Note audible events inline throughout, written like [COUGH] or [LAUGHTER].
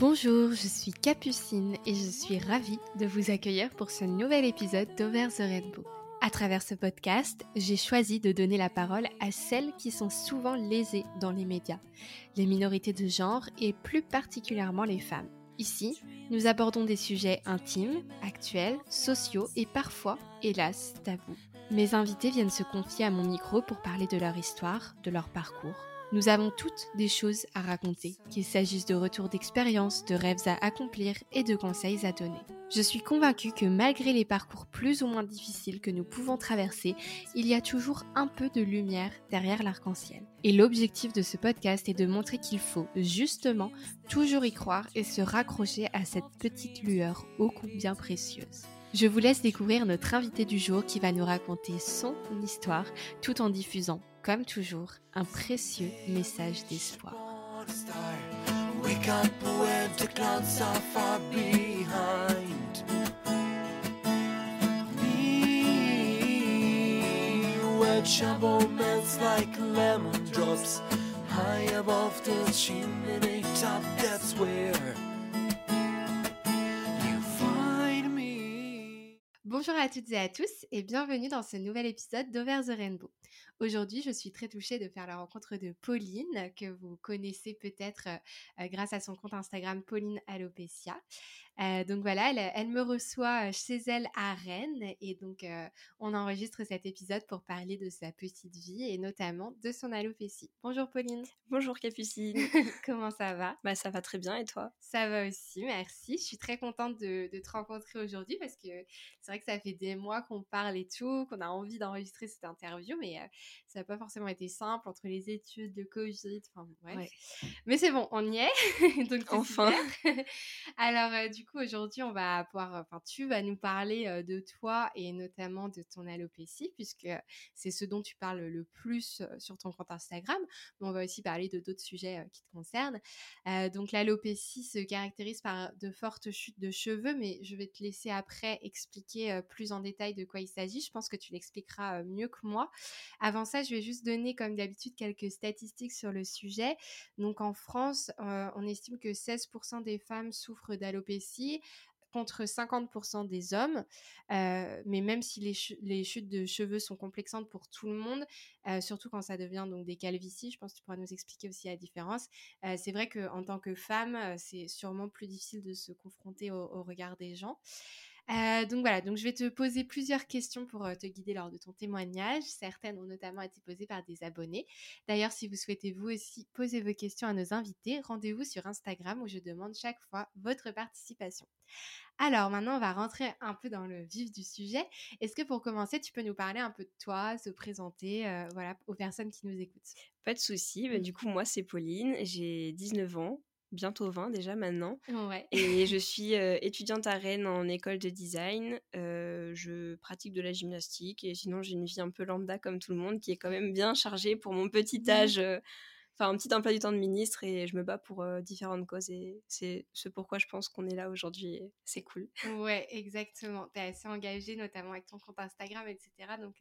Bonjour, je suis Capucine et je suis ravie de vous accueillir pour ce nouvel épisode d'Over the Rainbow. À travers ce podcast, j'ai choisi de donner la parole à celles qui sont souvent lésées dans les médias, les minorités de genre et plus particulièrement les femmes. Ici, nous abordons des sujets intimes, actuels, sociaux et parfois, hélas, tabous. Mes invités viennent se confier à mon micro pour parler de leur histoire, de leur parcours. Nous avons toutes des choses à raconter, qu'il s'agisse de retours d'expérience, de rêves à accomplir et de conseils à donner. Je suis convaincue que malgré les parcours plus ou moins difficiles que nous pouvons traverser, il y a toujours un peu de lumière derrière l'arc-en-ciel. Et l'objectif de ce podcast est de montrer qu'il faut justement toujours y croire et se raccrocher à cette petite lueur ô combien précieuse. Je vous laisse découvrir notre invité du jour qui va nous raconter son histoire tout en diffusant, comme toujours, un précieux message d'espoir. Bonjour à toutes et à tous et bienvenue dans ce nouvel épisode d'Over the Rainbow. Aujourd'hui, je suis très touchée de faire la rencontre de Pauline, que vous connaissez peut-être euh, grâce à son compte Instagram Pauline Alopecia. Euh, donc voilà, elle, me reçoit chez elle à Rennes et donc euh, on enregistre cet épisode pour parler de sa petite vie et notamment de son alopécie. Bonjour Pauline. Bonjour Capucine. [LAUGHS] Comment ça va? Bah ça va très bien et toi? Ça va aussi, merci. Je suis très contente de, de te rencontrer aujourd'hui parce que c'est vrai que ça fait des mois qu'on parle et tout, qu'on a envie d'enregistrer cette interview, mais ça n'a pas forcément été simple entre les études, de Covid, enfin bref. Mais c'est bon, on y est. [LAUGHS] donc enfin. [LAUGHS] Alors du coup aujourd'hui, on va pouvoir, enfin, tu vas nous parler de toi et notamment de ton alopécie, puisque c'est ce dont tu parles le plus sur ton compte Instagram. Mais on va aussi parler de d'autres sujets qui te concernent. donc, l'alopécie se caractérise par de fortes chutes de cheveux, mais je vais te laisser après expliquer plus en détail de quoi il s'agit. Je pense que tu l'expliqueras mieux que moi. Avant ça, je vais juste donner, comme d'habitude, quelques statistiques sur le sujet. Donc, en France, on estime que 16% des femmes souffrent d'alopécie contre 50% des hommes. Euh, mais même si les, chutes de cheveux sont complexantes pour tout le monde, euh, surtout quand ça devient donc des calvities, je pense que tu pourras nous expliquer aussi la différence. Euh, c'est vrai qu'en tant que femme, c'est sûrement plus difficile de se confronter au regard des gens. Euh, donc voilà, donc je vais te poser plusieurs questions pour euh, te guider lors de ton témoignage. Certaines ont notamment été posées par des abonnés. D'ailleurs, si vous souhaitez vous aussi poser vos questions à nos invités, rendez-vous sur Instagram où je demande chaque fois votre participation. Alors maintenant, on va rentrer un peu dans le vif du sujet. Est-ce que pour commencer, tu peux nous parler un peu de toi, se présenter, euh, voilà, aux personnes qui nous écoutent? Pas de souci. Bah, du coup, moi, c'est Pauline, j'ai 19 ans bientôt 20 déjà maintenant. Et je [LAUGHS] suis étudiante à Rennes en école de design. je pratique de la gymnastique et sinon j'ai une vie un peu lambda comme tout le monde qui est quand même bien chargée pour mon petit mmh. âge enfin un petit emploi du temps de ministre et je me bats pour différentes causes et c'est ce pourquoi je pense qu'on est là aujourd'hui c'est cool. Ouais, exactement. Tu es assez engagée notamment avec ton compte Instagram, etc. Donc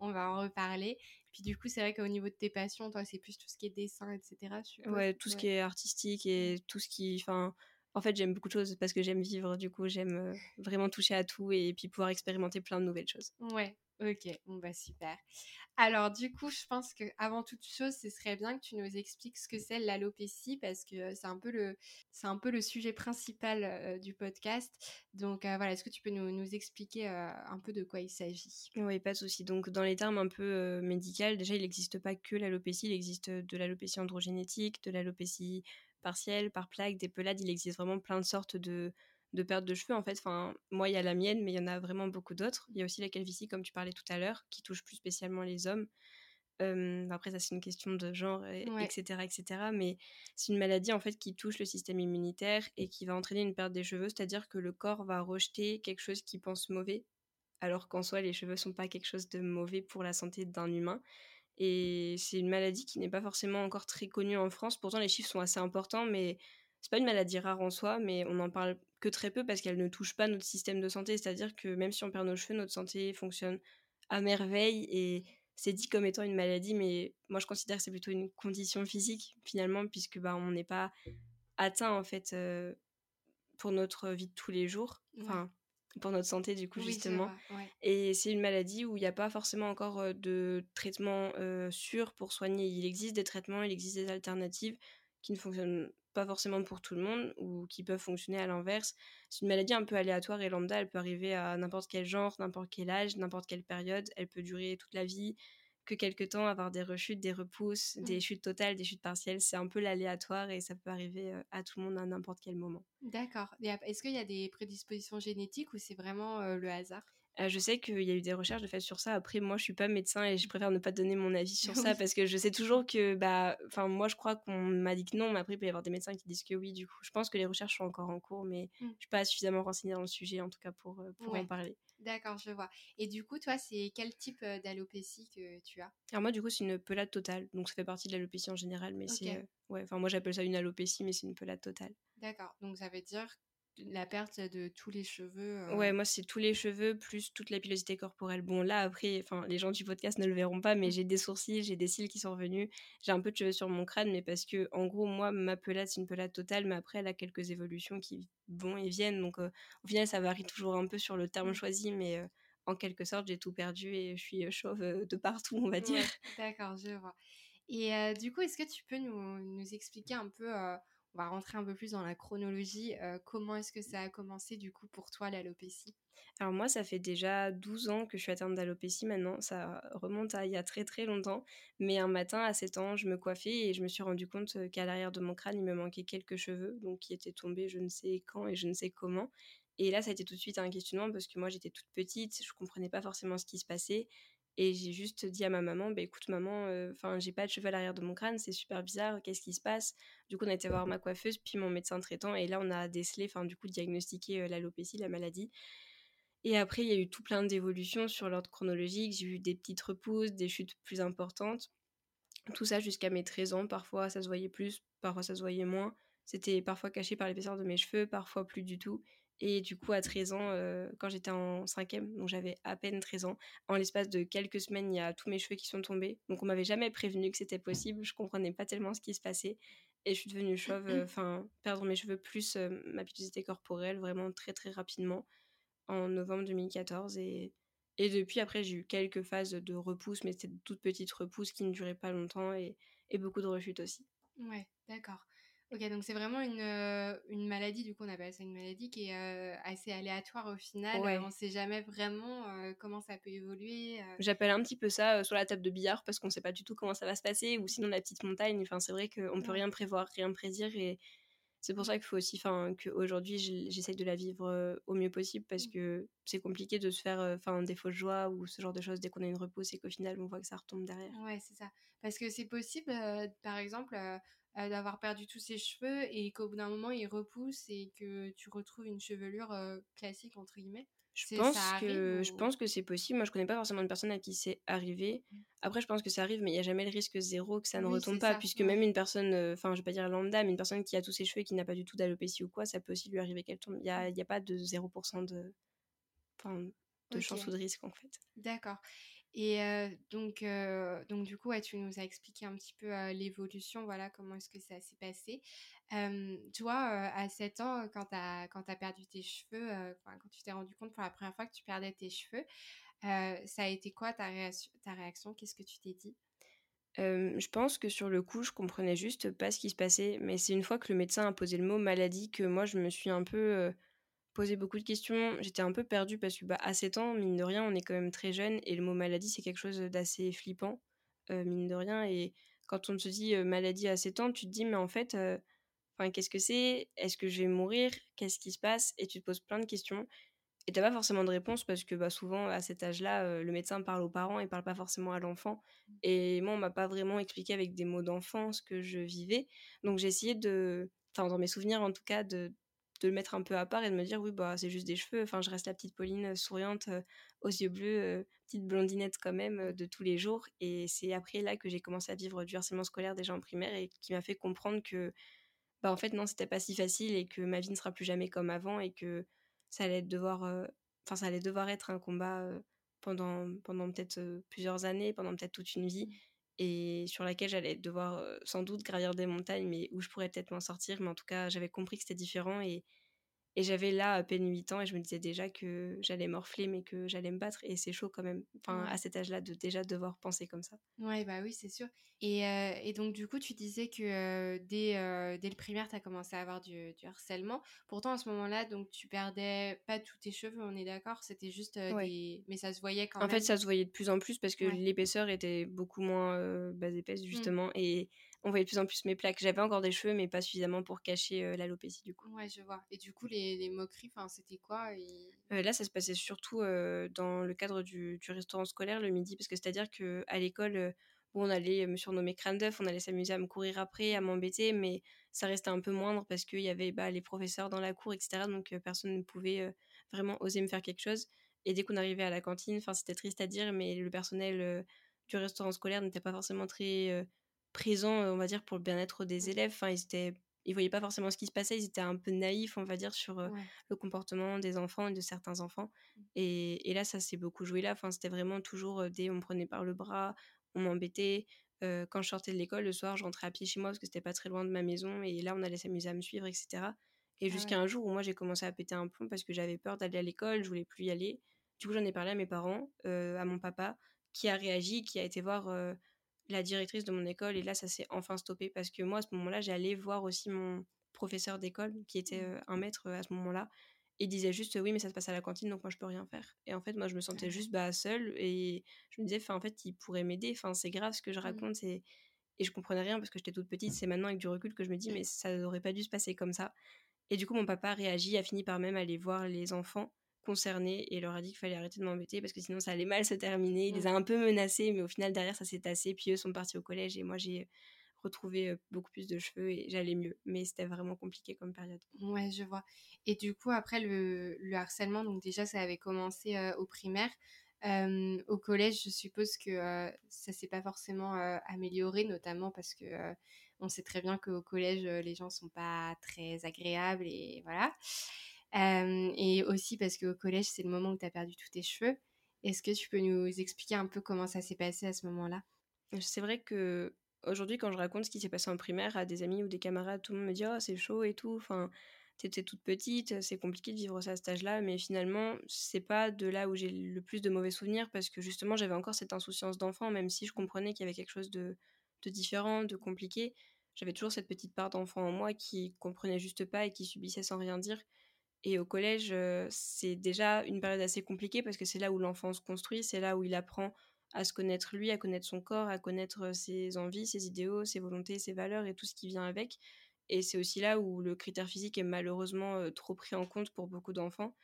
on va en reparler. Puis du coup, c'est vrai qu'au niveau de tes passions, toi, c'est plus tout ce qui est dessin, etc. Ouais, tout ce qui est artistique et mmh. tout ce qui... Enfin, en fait, j'aime beaucoup de choses parce que j'aime vivre, du coup, j'aime vraiment toucher à tout et puis pouvoir expérimenter plein de nouvelles choses. Ouais, Ok, bon bah super. Alors du coup, je pense que avant toute chose, ce serait bien que tu nous expliques ce que c'est l'alopécie parce que c'est un peu le c'est un peu le sujet principal du podcast. Donc voilà, est-ce que tu peux nous, nous expliquer un peu de quoi il s'agit? Oui, pas de souci. Donc dans les termes un peu médicaux, déjà il n'existe pas que l'alopécie, il existe de l'alopécie androgénétique, de l'alopécie partielle, par plaque, des pelades. Il existe vraiment plein de sortes de de perte de cheveux en fait. Enfin, moi il y a la mienne, mais il y en a vraiment beaucoup d'autres. Il y a aussi la calvitie, comme tu parlais tout à l'heure, qui touche plus spécialement les hommes. après ça c'est une question de genre, etc., etc. Mais c'est une maladie en fait qui touche le système immunitaire et qui va entraîner une perte des cheveux, c'est-à-dire que le corps va rejeter quelque chose qu'il pense mauvais, alors qu'en soi les cheveux sont pas quelque chose de mauvais pour la santé d'un humain. Et c'est une maladie qui n'est pas forcément encore très connue en France. Pourtant les chiffres sont assez importants, mais c'est pas une maladie rare en soi, mais on n'en parle que très peu parce qu'elle ne touche pas notre système de santé. C'est-à-dire que même si on perd nos cheveux, notre santé fonctionne à merveille et c'est dit comme étant une maladie, mais moi je considère que c'est plutôt une condition physique finalement, puisque bah, on n'est pas atteint en fait pour notre vie de tous les jours. Enfin, pour notre santé du coup justement. Et c'est une maladie où il n'y a pas forcément encore de traitement sûr pour soigner. Il existe des traitements, il existe des alternatives qui ne fonctionnent pas forcément pour tout le monde ou qui peuvent fonctionner à l'inverse. C'est une maladie un peu aléatoire et lambda, elle peut arriver à n'importe quel genre, n'importe quel âge, n'importe quelle période, elle peut durer toute la vie, que quelques temps, avoir des rechutes, des repousses, des mmh. chutes totales, des chutes partielles, c'est un peu l'aléatoire et ça peut arriver à tout le monde à n'importe quel moment. D'accord. Est-ce qu'il y a des prédispositions génétiques ou c'est vraiment le hasard? Je sais qu'il y a eu des recherches de fait sur ça. Après, moi, je suis pas médecin et je préfère ne pas donner mon avis sur [LAUGHS] ça parce que je sais toujours que, bah, enfin, moi, je crois qu'on m'a dit que non, mais après, il peut y avoir des médecins qui disent que oui. Du coup, je pense que les recherches sont encore en cours, mais mmh. je suis pas suffisamment renseignée dans le sujet, en tout cas, pour, pour en parler. D'accord, je vois. Et du coup, toi, c'est quel type d'alopécie que tu as? Alors moi, du coup, c'est une pelade totale. Donc, ça fait partie de l'alopécie en général, mais c'est... ouais, enfin, moi, j'appelle ça une alopécie, mais c'est une pelade totale. D'accord. Donc, ça veut dire la perte de tous les cheveux. Ouais, moi c'est tous les cheveux plus toute la pilosité corporelle. Bon là après, enfin les gens du podcast ne le verront pas, mais mmh. j'ai des sourcils, j'ai des cils qui sont revenus, j'ai un peu de cheveux sur mon crâne, mais parce que en gros moi ma pelade c'est une pelade totale, mais après elle a quelques évolutions qui vont et viennent, donc au final ça varie toujours un peu sur le terme mmh. choisi, mais en quelque sorte j'ai tout perdu et je suis chauve de partout on va dire. D'accord, je vois. Et du coup est-ce que tu peux nous, nous expliquer un peu on va rentrer un peu plus dans la chronologie. comment est-ce que ça a commencé du coup pour toi l'alopécie? Alors moi, ça fait déjà 12 ans que je suis atteinte d'alopécie maintenant. Ça remonte à il y a très très longtemps. Mais un matin, à 7 ans, je me coiffais et je me suis rendu compte qu'à l'arrière de mon crâne, il me manquait quelques cheveux, donc qui étaient tombés je ne sais quand et je ne sais comment. Et là, ça a été tout de suite un questionnement parce que moi, j'étais toute petite, je comprenais pas forcément ce qui se passait. Et j'ai juste dit à ma maman, bah, écoute maman, enfin j'ai pas de cheveux à l'arrière de mon crâne, c'est super bizarre, qu'est-ce qui se passe? Du coup on a été voir ma coiffeuse, puis mon médecin traitant, et là on a décelé, enfin du coup diagnostiqué l'alopécie, la maladie. Et après il y a eu tout plein d'évolutions sur l'ordre chronologique, j'ai eu des petites repousses, des chutes plus importantes, tout ça jusqu'à mes 13 ans, parfois ça se voyait plus, parfois ça se voyait moins. C'était parfois caché par l'épaisseur de mes cheveux, parfois plus du tout. Et du coup, à 13 ans, quand j'étais en cinquième, donc j'avais à peine 13 ans, en l'espace de quelques semaines, il y a tous mes cheveux qui sont tombés. Donc on m'avait jamais prévenu que c'était possible. Je comprenais pas tellement ce qui se passait. Et je suis devenue chauve, [CLEARS THROAT] enfin, perdre mes cheveux plus ma pilosité corporelle vraiment très très rapidement en novembre 2014. Et, et depuis, après, j'ai eu quelques phases de repousse, mais c'était de toutes petites repousses qui ne duraient pas longtemps et, et beaucoup de rechutes aussi. Ouais, d'accord. Ok, donc c'est vraiment une, euh, une maladie, du coup on appelle ça une maladie qui est euh, assez aléatoire au final. On ne sait jamais vraiment euh, comment ça peut évoluer. J'appelle un petit peu ça sur la table de billard parce qu'on ne sait pas du tout comment ça va se passer ou sinon la petite montagne. Enfin, c'est vrai qu'on ne peut rien prévoir, rien prédire et c'est pour ça qu'il faut aussi, enfin, qu'aujourd'hui j'essaye de la vivre au mieux possible parce mmh. que c'est compliqué de se faire enfin des fausses joies ou ce genre de choses dès qu'on a une repose et qu'au final on voit que ça retombe derrière. Ouais, c'est ça. Parce que c'est possible, par exemple euh, d'avoir perdu tous ses cheveux et qu'au bout d'un moment il repousse et que tu retrouves une chevelure euh, classique entre guillemets je pense, que, je pense que c'est possible. Moi, je connais pas forcément une personne à qui c'est arrivé. Mmh. Après, je pense que ça arrive, mais il n'y a jamais le risque zéro que ça ne retombe pas, puisque même une personne, euh, enfin, je vais pas dire lambda, mais une personne qui a tous ses cheveux et qui n'a pas du tout d'alopécie ou quoi, ça peut aussi lui arriver qu'elle tombe. Il n'y a, y a, pas de 0% de, de chance ou de risque, en fait. D'accord. Et donc, donc, du coup, tu nous as expliqué un petit peu l'évolution, voilà, comment est-ce que ça s'est passé. toi, à 7 ans, quand tu as, perdu tes cheveux, quand tu t'es rendu compte pour la première fois que tu perdais tes cheveux, ça a été quoi ta, ta réaction? Qu'est-ce que tu t'es dit? Je pense que sur le coup, je comprenais juste pas ce qui se passait, mais c'est une fois que le médecin a posé le mot maladie que moi, je me suis un peu posé beaucoup de questions. J'étais un peu perdue parce que bah, à 7 ans, mine de rien, on est quand même très jeune et le mot maladie, c'est quelque chose d'assez flippant, euh, mine de rien. Et quand on te dit euh, maladie à 7 ans, tu te dis, mais en fait, euh, qu'est-ce que c'est? Est-ce que je vais mourir? Qu'est-ce qui se passe? Et tu te poses plein de questions. Et t'as pas forcément de réponse parce que bah, souvent, à cet âge-là, le médecin parle aux parents et parle pas forcément à l'enfant. Et moi, on m'a pas vraiment expliqué avec des mots d'enfant ce que je vivais. Donc j'ai essayé de, enfin dans mes souvenirs en tout cas, de de le mettre un peu à part et de me dire oui bah c'est juste des cheveux enfin je reste la petite Pauline euh, souriante euh, aux yeux bleus euh, petite blondinette quand même de tous les jours. Et c'est après là que j'ai commencé à vivre du harcèlement scolaire déjà en primaire et qui m'a fait comprendre que bah en fait non c'était pas si facile et que ma vie ne sera plus jamais comme avant et que ça allait devoir enfin ça allait devoir être un combat pendant pendant peut-être plusieurs années pendant peut-être toute une vie et sur laquelle j'allais devoir sans doute gravir des montagnes, mais où je pourrais peut-être m'en sortir. Mais en tout cas, j'avais compris que c'était différent et, et j'avais là à peine 8 ans et je me disais déjà que j'allais morfler, mais que j'allais me battre. Et c'est chaud quand même, enfin, à cet âge-là, de déjà devoir penser comme ça. Ouais, bah oui, c'est sûr. Et, et, donc, du coup, tu disais que dès, dès le primaire, tu as commencé à avoir du, du, harcèlement. Pourtant, à ce moment-là, donc tu perdais pas tous tes cheveux, on est d'accord C'était juste des. Mais ça se voyait quand en même. En fait, ça se voyait de plus en plus parce que l'épaisseur était beaucoup moins bas épaisse, mmh. justement. Et on voyait de plus en plus mes plaques. J'avais encore des cheveux, mais pas suffisamment pour cacher l'alopécie, du coup. Ouais, je vois. Et du coup, les, les moqueries, c'était quoi Là, ça se passait surtout dans le cadre du, du, restaurant scolaire le midi, parce que c'est-à-dire qu'à l'école, où on allait me surnommer crâne d'œuf, on allait s'amuser à me courir après, à m'embêter, mais ça restait un peu moindre parce qu'il y avait bah, les professeurs dans la cour, etc. Donc personne ne pouvait vraiment oser me faire quelque chose. Et dès qu'on arrivait à la cantine, c'était triste à dire, mais le personnel du restaurant scolaire n'était pas forcément très présent, on va dire, pour le bien-être des mmh. élèves. Enfin, ils étaient ils voyaient pas forcément ce qui se passait, ils étaient un peu naïfs, on va dire, sur le comportement des enfants et de certains enfants. Mmh. Et, et, là, ça s'est beaucoup joué là. Enfin, c'était vraiment toujours dès on me prenait par le bras, on m'embêtait. quand je sortais de l'école, le soir, je rentrais à pied chez moi parce que c'était pas très loin de ma maison. Et là, on allait s'amuser à me suivre, etc. Et ah jusqu'à un jour où moi, j'ai commencé à péter un plomb parce que j'avais peur d'aller à l'école, je voulais plus y aller. Du coup, j'en ai parlé à mes parents, à mon papa, qui a réagi, qui a été voir la directrice de mon école et là ça s'est enfin stoppé parce que moi à ce moment-là j'allais voir aussi mon professeur d'école qui était mmh. un maître à ce moment-là et disait juste oui mais ça se passe à la cantine donc moi je peux rien faire et en fait moi je me sentais juste bah seule et je me disais en fait il pourrait m'aider enfin c'est grave ce que je mmh. raconte et et je comprenais rien parce que j'étais toute petite c'est maintenant avec du recul que je me dis mais ça n'aurait pas dû se passer comme ça et du coup mon papa a réagi a fini par même aller voir les enfants concernés et leur a dit qu'il fallait arrêter de m'embêter parce que sinon ça allait mal se terminer. Il les a un peu menacés, mais au final derrière ça s'est tassé. Puis eux sont partis au collège et moi j'ai retrouvé beaucoup plus de cheveux et j'allais mieux. Mais c'était vraiment compliqué comme période. Ouais, je vois. Et du coup après le, le harcèlement, donc déjà ça avait commencé au primaire. au collège, je suppose que ça s'est pas forcément amélioré, notamment parce que on sait très bien qu'au collège, les gens sont pas très agréables et voilà et aussi parce qu'au collège, c'est le moment où tu as perdu tous tes cheveux. Est-ce que tu peux nous expliquer un peu comment ça s'est passé à ce moment-là? C'est vrai que aujourd'hui, quand je raconte ce qui s'est passé en primaire à des amis ou des camarades, tout le monde me dit oh, c'est chaud et tout. Enfin, t'étais toute petite, c'est compliqué de vivre ça à cet âge-là, mais finalement, c'est pas de là où j'ai le plus de mauvais souvenirs parce que justement, j'avais encore cette insouciance d'enfant, même si je comprenais qu'il y avait quelque chose de, de différent, de compliqué. J'avais toujours cette petite part d'enfant en moi qui comprenait juste pas et qui subissait sans rien dire. Et au collège, c'est déjà une période assez compliquée parce que c'est là où l'enfant se construit, c'est là où il apprend à se connaître lui, à connaître son corps, à connaître ses envies, ses idéaux, ses volontés, ses valeurs et tout ce qui vient avec. Et c'est aussi là où le critère physique est malheureusement trop pris en compte pour beaucoup d'enfants,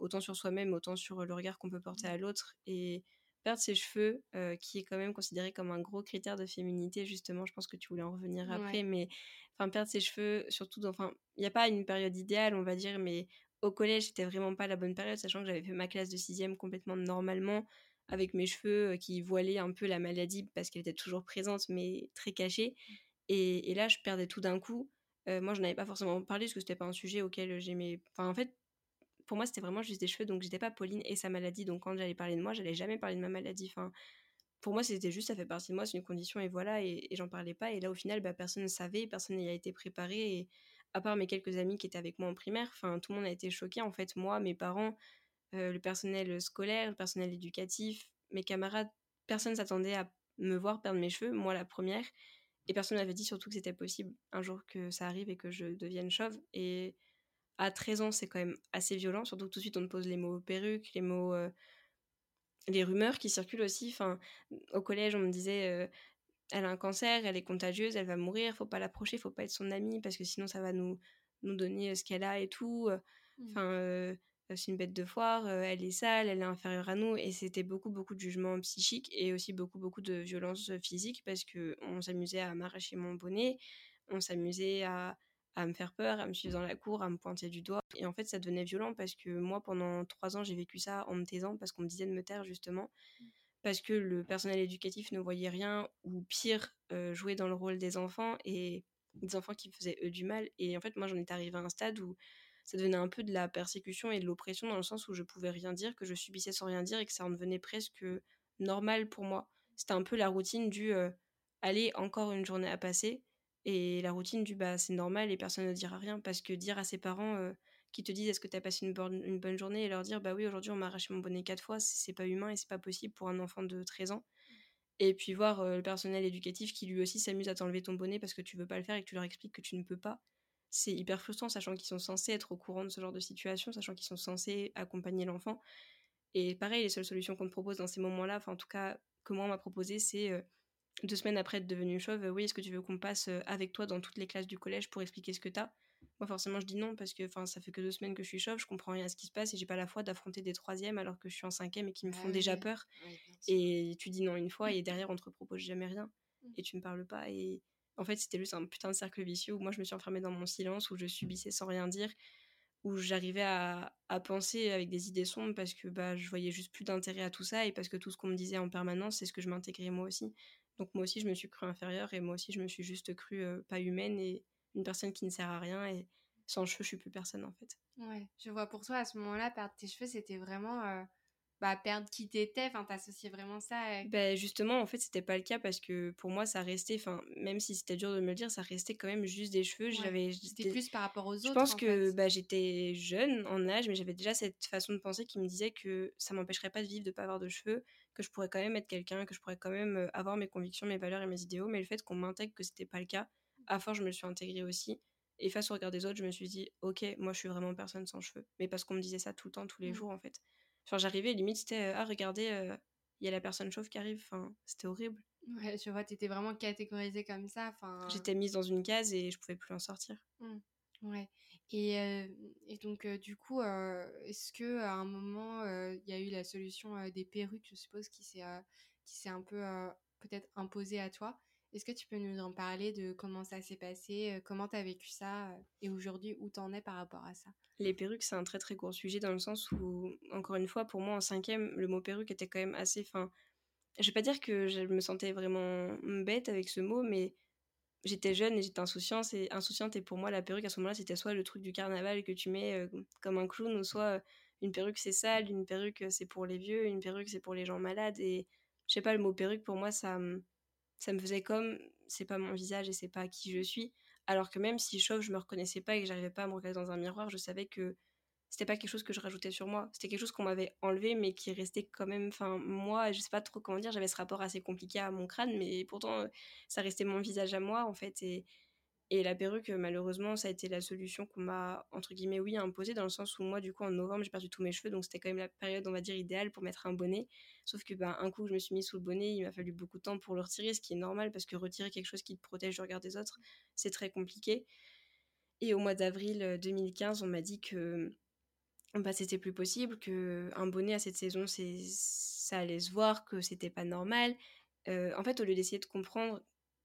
autant sur soi-même, autant sur le regard qu'on peut porter à l'autre. Et perdre ses cheveux, qui est quand même considéré comme un gros critère de féminité, justement, je pense que tu voulais en revenir après, mais enfin perdre ses cheveux, surtout, enfin, il n'y a pas une période idéale, on va dire, mais au collège, c'était vraiment pas la bonne période, sachant que j'avais fait ma classe de sixième complètement normalement, avec mes cheveux qui voilaient un peu la maladie parce qu'elle était toujours présente, mais très cachée. Mmh. Et, et là, je perdais tout d'un coup. moi, je n'avais pas forcément parlé parce que c'était pas un sujet auquel j'aimais. Enfin, en fait, pour moi, c'était vraiment juste des cheveux, donc j'étais pas Pauline et sa maladie. Donc quand j'allais parler de moi, j'allais jamais parler de ma maladie. Enfin, pour moi, c'était juste, ça fait partie de moi, c'est une condition et voilà, et, j'en parlais pas. Et là, au final, bah, personne ne savait, personne n'y a été préparé. Et à part mes quelques amis qui étaient avec moi en primaire, enfin, tout le monde a été choqué. En fait, moi, mes parents, euh, le personnel scolaire, le personnel éducatif, mes camarades, personne s'attendait à me voir perdre mes cheveux, moi la première. Et personne m'avait dit surtout que c'était possible un jour que ça arrive et que je devienne chauve. Et à 13 ans, c'est quand même assez violent, surtout que tout de suite on te pose les mots perruque, les mots. Euh, les rumeurs qui circulent aussi. Enfin, au collège, on me disait euh, elle a un cancer, elle est contagieuse, elle va mourir, faut pas l'approcher, faut pas être son amie parce que sinon ça va nous, nous donner euh, ce qu'elle a et tout. Mmh. Enfin, c'est une bête de foire, elle est sale, elle est inférieure à nous. Et c'était beaucoup, beaucoup de jugements psychiques et aussi beaucoup, beaucoup de violences physiques parce qu'on s'amusait à m'arracher mon bonnet, on s'amusait à à me faire peur, à me suivre dans la cour, à me pointer du doigt. Et en fait, ça devenait violent parce que moi, pendant trois ans, j'ai vécu ça en me taisant parce qu'on me disait de me taire justement. Mmh. Parce que le personnel éducatif ne voyait rien ou pire, euh, jouer dans le rôle des enfants et des enfants qui faisaient eux du mal. Et en fait, moi, j'en étais arrivée à un stade où ça devenait un peu de la persécution et de l'oppression dans le sens où je pouvais rien dire, que je subissais sans rien dire et que ça en devenait presque normal pour moi c'était un peu la routine du aller encore une journée à passer et la routine du bah c'est normal et personne ne dira rien parce que dire à ses parents qui te disent est-ce que tu as passé une bonne, une bonne journée? et leur dire bah oui aujourd'hui on m'a arraché mon bonnet quatre fois c'est pas humain et c'est pas possible pour un enfant de 13 ans. Et puis voir le personnel éducatif qui lui aussi s'amuse à t'enlever ton bonnet parce que tu veux pas le faire et que tu leur expliques que tu ne peux pas c'est hyper frustrant sachant qu'ils sont censés être au courant de ce genre de situation sachant qu'ils sont censés accompagner l'enfant. Et pareil les seules solutions qu'on te propose dans ces moments là enfin en tout cas que moi on m'a proposé c'est deux semaines après être devenue chauve, oui, est-ce que tu veux qu'on passe avec toi dans toutes les classes du collège pour expliquer ce que t'as? Moi, forcément, je dis non parce que ça fait que deux semaines que je suis chauve, je comprends rien à ce qui se passe et j'ai pas la foi d'affronter des troisièmes alors que je suis en cinquième et qui me font ah déjà peur. et tu dis non une fois et derrière, on te propose jamais rien mmh. et tu me parles pas. Et en fait, c'était juste un putain de cercle vicieux où moi, je me suis enfermée dans mon silence, où je subissais sans rien dire où j'arrivais à, à, penser avec des idées sombres parce que bah, je voyais juste plus d'intérêt à tout ça et parce que tout ce qu'on me disait en permanence, c'est ce que je m'intégrais moi aussi. Donc moi aussi, je me suis cru inférieure et moi aussi, je me suis juste cru pas humaine et une personne qui ne sert à rien et sans cheveux, je suis plus personne en fait. Ouais, je vois pour toi à ce moment-là, perdre tes cheveux, c'était vraiment bah, perdre qui t'étais, enfin, t'associais vraiment ça. Ben justement, en fait, c'était pas le cas parce que pour moi, ça restait, enfin, même si c'était dur de me le dire, ça restait quand même juste des cheveux. j'avais C'était plus par rapport aux autres. Je pense que bah, j'étais jeune en âge, mais j'avais déjà cette façon de penser qui me disait que ça m'empêcherait pas de vivre, de pas avoir de cheveux, que je pourrais quand même être quelqu'un, que je pourrais quand même avoir mes convictions, mes valeurs et mes idéaux. Mais le fait qu'on m'intègre que c'était pas le cas, à force, je me suis intégrée aussi. Et face au regard des autres, je me suis dit, ok, moi je suis vraiment personne sans cheveux. Mais parce qu'on me disait ça tout le temps, tous les mmh. jours en fait. Enfin, j'arrivais, limite, c'était Ah, regardez, il y a la personne chauve qui arrive. Enfin, c'était horrible. Ouais, je vois, t'étais vraiment catégorisée comme ça. Enfin... J'étais mise dans une case et je pouvais plus en sortir. Mmh. Ouais. Et, et donc, du coup, est-ce que à un moment, il y a eu la solution des perruques, je suppose, qui s'est un peu peut-être imposée à toi? Est-ce que tu peux nous en parler de comment ça s'est passé, comment tu as vécu ça et aujourd'hui où t'en es par rapport à ça? Les perruques, c'est un très très gros sujet dans le sens où, encore une fois, pour moi en cinquième, le mot perruque était quand même assez. Fin, je vais pas dire que je me sentais vraiment bête avec ce mot, mais j'étais jeune et j'étais insouciante et, insouciante pour moi, la perruque à ce moment-là, c'était soit le truc du carnaval que tu mets euh, comme un clown, ou soit euh, une perruque c'est sale, une perruque c'est pour les vieux, une perruque c'est pour les gens malades. Et je sais pas, le mot perruque pour moi, ça, ça me faisait comme c'est pas mon visage et c'est pas qui je suis. Alors que même si chauve, je me reconnaissais pas et que j'arrivais pas à me regarder dans un miroir, je savais que c'était pas quelque chose que je rajoutais sur moi. C'était quelque chose qu'on m'avait enlevé, mais qui restait quand même. Enfin, moi, je sais pas trop comment dire, j'avais ce rapport assez compliqué à mon crâne, mais pourtant, ça restait mon visage à moi, en fait. Et, et la perruque, malheureusement, ça a été la solution qu'on m'a, entre guillemets, oui, imposée, dans le sens où moi, du coup, en novembre, j'ai perdu tous mes cheveux, donc c'était quand même la période, on va dire, idéale pour mettre un bonnet. Sauf que, ben, un coup, je me suis mis sous le bonnet, il m'a fallu beaucoup de temps pour le retirer, ce qui est normal, parce que retirer quelque chose qui te protège du regard des autres, c'est très compliqué. Et au mois d'avril 2015, on m'a dit que bah, c'était plus possible, que un bonnet à cette saison, c'est ça allait se voir, que c'était pas normal. Euh, en fait, au lieu d'essayer de comprendre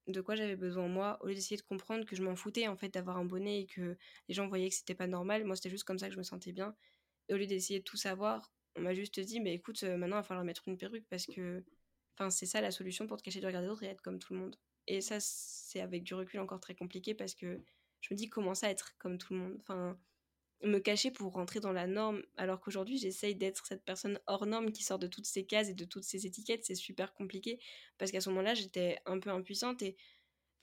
de quoi j'avais besoin moi, au lieu d'essayer de comprendre que je m'en foutais en fait d'avoir un bonnet et que les gens voyaient que c'était pas normal, moi c'était juste comme ça que je me sentais bien. Et au lieu d'essayer de tout savoir, on m'a juste dit, mais écoute, euh, maintenant il va falloir mettre une perruque parce que c'est ça la solution pour te cacher du regard des autres et être comme tout le monde. Et ça, c'est avec du recul encore très compliqué parce que je me dis comment ça être comme tout le monde? Enfin, me cacher pour rentrer dans la norme, alors qu'aujourd'hui j'essaye d'être cette personne hors norme qui sort de toutes ces cases et de toutes ces étiquettes, c'est super compliqué parce qu'à ce moment-là j'étais un peu impuissante et,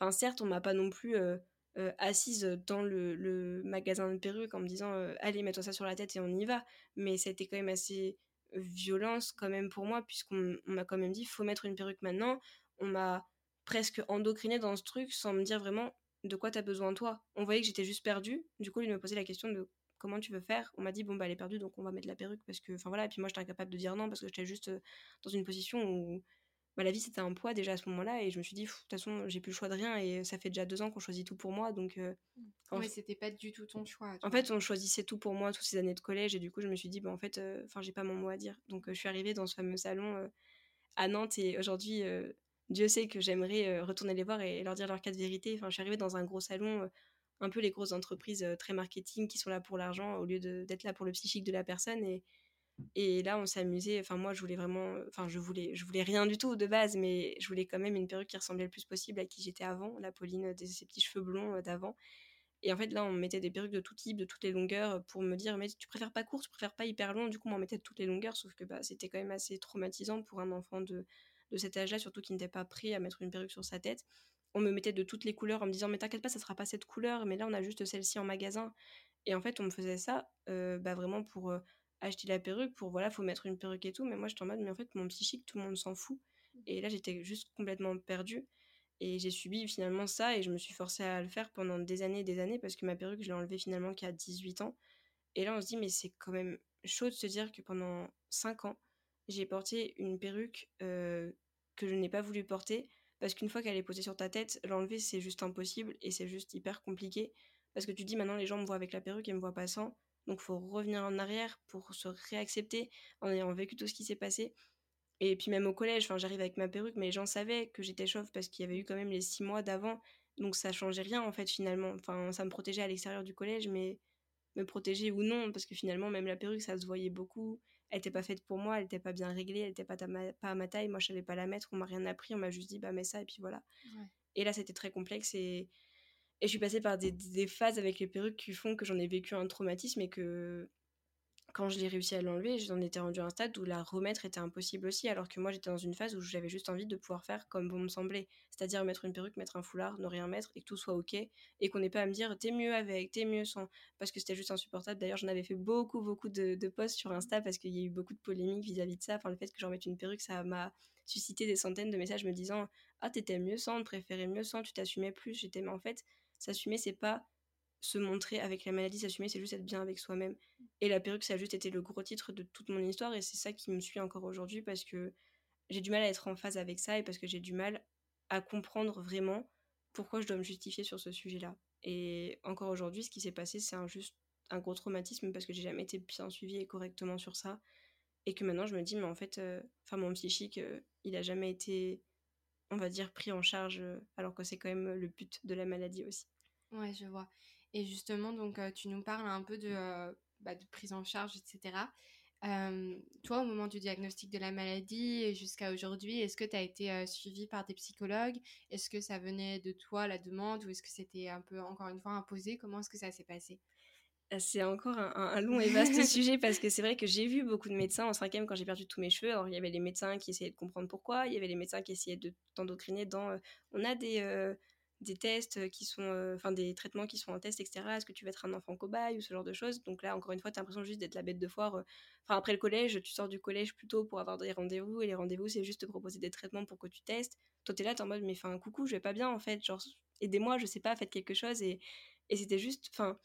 enfin certes on m'a pas non plus euh, euh, assise dans le, magasin de perruques en me disant euh, allez mets-toi ça sur la tête et on y va, mais ça a été quand même assez violence quand même pour moi puisqu'on m'a quand même dit faut mettre une perruque maintenant, on m'a presque endocrinée dans ce truc sans me dire vraiment de quoi tu as besoin toi. On voyait que j'étais juste perdue. Du coup, il me posait la question de comment tu veux faire? On m'a dit, bon, bah, elle est perdue, donc on va mettre la perruque parce que, enfin voilà, et puis moi, j'étais incapable de dire non parce que j'étais juste euh, dans une position où bah, la vie, c'était un poids déjà à ce moment-là, et je me suis dit, de toute façon, j'ai plus le choix de rien, et ça fait déjà deux ans qu'on choisit tout pour moi, donc. Euh, oui, c'était pas du tout ton choix. En fait, on choisissait tout pour moi toutes ces années de collège, et du coup, je me suis dit, bah, en fait, euh, enfin, j'ai pas mon mot à dire. Donc, je suis arrivée dans ce fameux salon à Nantes, et aujourd'hui, Dieu sait que j'aimerais retourner les voir et leur dire leur cas de vérité. Enfin, je suis arrivée dans un gros salon un peu les grosses entreprises très marketing qui sont là pour l'argent au lieu d'être là pour le psychique de la personne. Et, et là, on s'amusait. Enfin, moi, je voulais vraiment. Enfin, je voulais, je voulais rien du tout de base, mais je voulais quand même une perruque qui ressemblait le plus possible à qui j'étais avant, la Pauline de ses petits cheveux blonds d'avant. Et en fait, là, on mettait des perruques de tout type, de toutes les longueurs, pour me dire, mais tu préfères pas court, tu préfères pas hyper long. Du coup, on mettait toutes les longueurs, sauf que bah, c'était quand même assez traumatisant pour un enfant de, de cet âge-là, surtout qui n'étaient pas prêts à mettre une perruque sur sa tête. On me mettait de toutes les couleurs en me disant mais t'inquiète pas, ça sera pas cette couleur, mais là on a juste celle-ci en magasin. Et en fait, on me faisait ça bah, vraiment pour acheter la perruque, pour voilà, faut mettre une perruque et tout. Mais moi, j'étais en mode, mais en fait, mon psychique, tout le monde s'en fout. Mmh. Et là, j'étais juste complètement perdue. Et j'ai subi finalement ça et je me suis forcée à le faire pendant des années et des années parce que ma perruque, je l'ai enlevée finalement qu'à 18 ans. Et là, on se dit, mais c'est quand même chaud de se dire que pendant 5 ans, j'ai porté une perruque que je n'ai pas voulu porter parce qu'une fois qu'elle est posée sur ta tête, l'enlever, c'est juste impossible et c'est juste hyper compliqué. Parce que tu dis maintenant, les gens me voient avec la perruque et me voient pas sans. Donc, faut revenir en arrière pour se réaccepter en ayant vécu tout ce qui s'est passé. Et puis même au collège, enfin, j'arrive avec ma perruque, mais les gens savaient que j'étais chauve parce qu'il y avait eu quand même les six mois d'avant. Donc ça changeait rien en fait finalement. Enfin, ça me protégeait à l'extérieur du collège, mais me protéger ou non, parce que finalement même la perruque, ça se voyait beaucoup. Elle n'était pas faite pour moi, elle n'était pas bien réglée, elle n'était pas, pas à ma taille. Moi, je savais pas la mettre, on m'a rien appris, on m'a juste dit bah mets ça et puis voilà. Et là, c'était très complexe et et je suis passée par des, des, phases avec les perruques qui font que j'en ai vécu un traumatisme et que quand je l'ai réussi à l'enlever, j'en étais rendue à un stade où la remettre était impossible aussi, alors que moi j'étais dans une phase où j'avais juste envie de pouvoir faire comme bon me semblait, c'est-à-dire mettre une perruque, mettre un foulard, ne rien mettre et que tout soit ok, et qu'on n'ait pas à me dire t'es mieux avec, t'es mieux sans, parce que c'était juste insupportable. D'ailleurs, j'en avais fait beaucoup, beaucoup de, posts sur Insta parce qu'il y a eu beaucoup de polémiques vis-à-vis de ça. Enfin, le fait que j'en mette une perruque, ça m'a suscité des centaines de messages me disant ah t'étais mieux sans, tu préférais mieux sans, tu t'assumais plus. J'étais mais en fait s'assumer, c'est pas se montrer avec la maladie, s'assumer, c'est juste être bien avec soi-même. Et la perruque, ça a juste été le gros titre de toute mon histoire, et c'est ça qui me suit encore aujourd'hui, parce que j'ai du mal à être en phase avec ça, et parce que j'ai du mal à comprendre vraiment pourquoi je dois me justifier sur ce sujet-là. Et encore aujourd'hui, ce qui s'est passé, c'est un, juste un gros traumatisme, parce que j'ai jamais été bien suivie et correctement sur ça, et que maintenant je me dis, mais en fait, euh, enfin mon psychique, euh, il a jamais été, on va dire, pris en charge, euh, alors que c'est quand même le but de la maladie aussi. Ouais, je vois. Et justement, donc, tu nous parles un peu de, bah, de prise en charge, etc. toi, au moment du diagnostic de la maladie et jusqu'à aujourd'hui, est-ce que tu as été suivi par des psychologues? Est-ce que ça venait de toi, la demande, ou est-ce que c'était un peu, encore une fois, imposé? Comment est-ce que ça s'est passé? Ah, c'est encore un, long et vaste [LAUGHS] sujet parce que c'est vrai que j'ai vu beaucoup de médecins en cinquième quand j'ai perdu tous mes cheveux. Alors, il y avait les médecins qui essayaient de comprendre pourquoi, il y avait les médecins qui essayaient de t'endocriner dans on a des, des tests qui sont, enfin des traitements qui sont en test, etc. Est-ce que tu vas être un enfant cobaye ou ce genre de choses? Donc là, encore une fois, tu as l'impression juste d'être la bête de foire. Enfin, après le collège, tu sors du collège plutôt pour avoir des rendez-vous et les rendez-vous, c'est juste te proposer des traitements pour que tu testes. Toi, tu es là, tu en mode, mais enfin, coucou, je vais pas bien en fait. Genre, aidez-moi, je sais pas, faites quelque chose. Et, et c'était juste, enfin,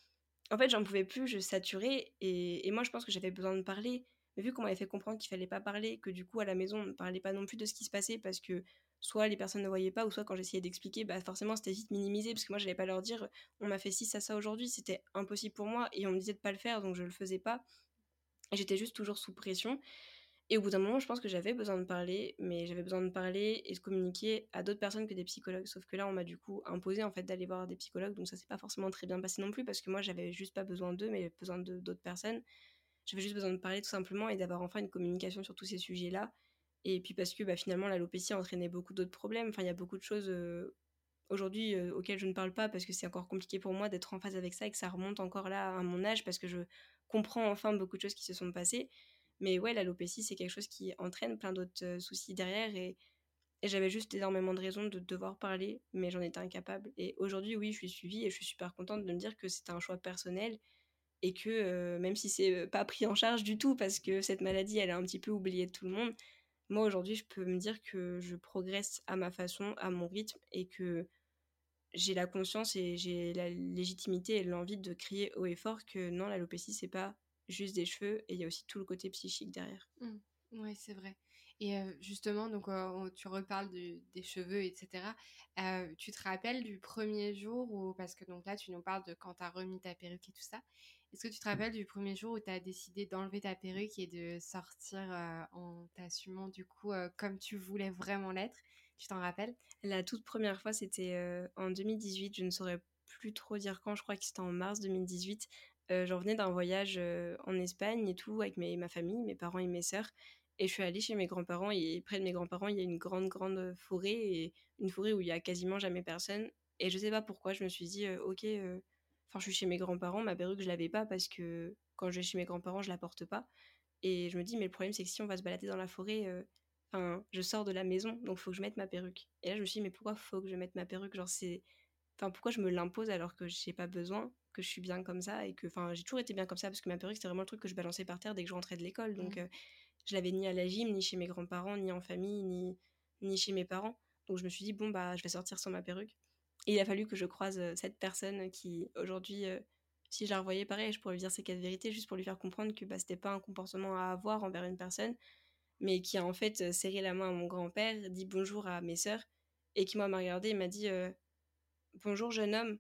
en fait, j'en pouvais plus, je saturais. Et, et moi, je pense que j'avais besoin de parler. Mais vu qu'on m'avait fait comprendre qu'il fallait pas parler, que du coup, à la maison, on ne parlait pas non plus de ce qui se passait parce que soit les personnes ne voyaient pas, ou soit quand j'essayais d'expliquer, bah forcément c'était vite minimisé, parce que moi j'allais pas leur dire on m'a fait ci, ça, ça aujourd'hui, c'était impossible pour moi, et on me disait de pas le faire, donc je le faisais pas. J'étais juste toujours sous pression. Et au bout d'un moment, je pense que j'avais besoin de parler, mais j'avais besoin de parler et de communiquer à d'autres personnes que des psychologues. Sauf que là, on m'a du coup imposé en fait d'aller voir des psychologues, donc ça s'est pas forcément très bien passé non plus parce que moi, j'avais juste pas besoin d'eux, mais besoin d'autres personnes. J'avais juste besoin de parler tout simplement et d'avoir enfin une communication sur tous ces sujets-là. Et puis parce que bah, finalement, l'alopécie entraînait beaucoup d'autres problèmes. Enfin, il y a beaucoup de choses aujourd'hui auxquelles je ne parle pas parce que c'est encore compliqué pour moi d'être en phase avec ça et que ça remonte encore là à mon âge parce que je comprends enfin beaucoup de choses qui se sont passées. Mais ouais, l'alopécie, c'est quelque chose qui entraîne plein d'autres soucis derrière et, et j'avais juste énormément de raisons de devoir parler, mais j'en étais incapable. Et aujourd'hui, oui, je suis suivie et je suis super contente de me dire que c'était un choix personnel et que même si c'est pas pris en charge du tout parce que cette maladie, elle est un petit peu oubliée de tout le monde, moi aujourd'hui je peux me dire que je progresse à ma façon, à mon rythme et que j'ai la conscience et j'ai la légitimité et l'envie de crier haut et fort que non, l'alopécie c'est pas juste des cheveux et il y a aussi tout le côté psychique derrière. Mmh. Oui, c'est vrai. Et justement, donc tu reparles des cheveux, etc. tu te rappelles du premier jour où, parce que donc là, tu nous parles de quand tu as remis ta perruque et tout ça. Est-ce que tu te rappelles du premier jour où tu as décidé d'enlever ta perruque et de sortir en t'assumant du coup comme tu voulais vraiment l'être? Tu t'en rappelles? La toute première fois, c'était en 2018. Je ne saurais plus trop dire quand. Je crois que c'était en mars 2018. J'en venais d'un voyage en Espagne et tout avec ma famille, mes parents et mes sœurs. Et je suis allée chez mes grands-parents et près de mes grands-parents, il y a une grande, grande forêt et une forêt où il y a quasiment jamais personne. Et je sais pas pourquoi, je me suis dit, ok, enfin, je suis chez mes grands-parents, ma perruque, je l'avais pas parce que quand je vais chez mes grands-parents, je la porte pas. Et je me dis, mais le problème, c'est que si on va se balader dans la forêt, enfin, je sors de la maison, donc faut que je mette ma perruque. Et là, je me suis dit, mais pourquoi faut que je mette ma perruque? Genre, c'est. Enfin, pourquoi je me l'impose alors que j'ai pas besoin, que je suis bien comme ça et que. Enfin, j'ai toujours été bien comme ça parce que ma perruque, c'était vraiment le truc que je balançais par terre dès que je rentrais de l'école. Donc, mmh. euh, je l'avais ni à la gym, ni chez mes grands-parents, ni en famille, ni, ni chez mes parents. Donc, je me suis dit, bon, bah, je vais sortir sans ma perruque. Il a fallu que je croise euh, cette personne qui, aujourd'hui, euh, si je la revoyais pareil, je pourrais lui dire ses quatre vérités juste pour lui faire comprendre que bah, c'était pas un comportement à avoir envers une personne, mais qui a en fait euh, serré la main à mon grand-père, dit bonjour à mes sœurs, et qui moi m'a regardé et m'a dit bonjour jeune homme.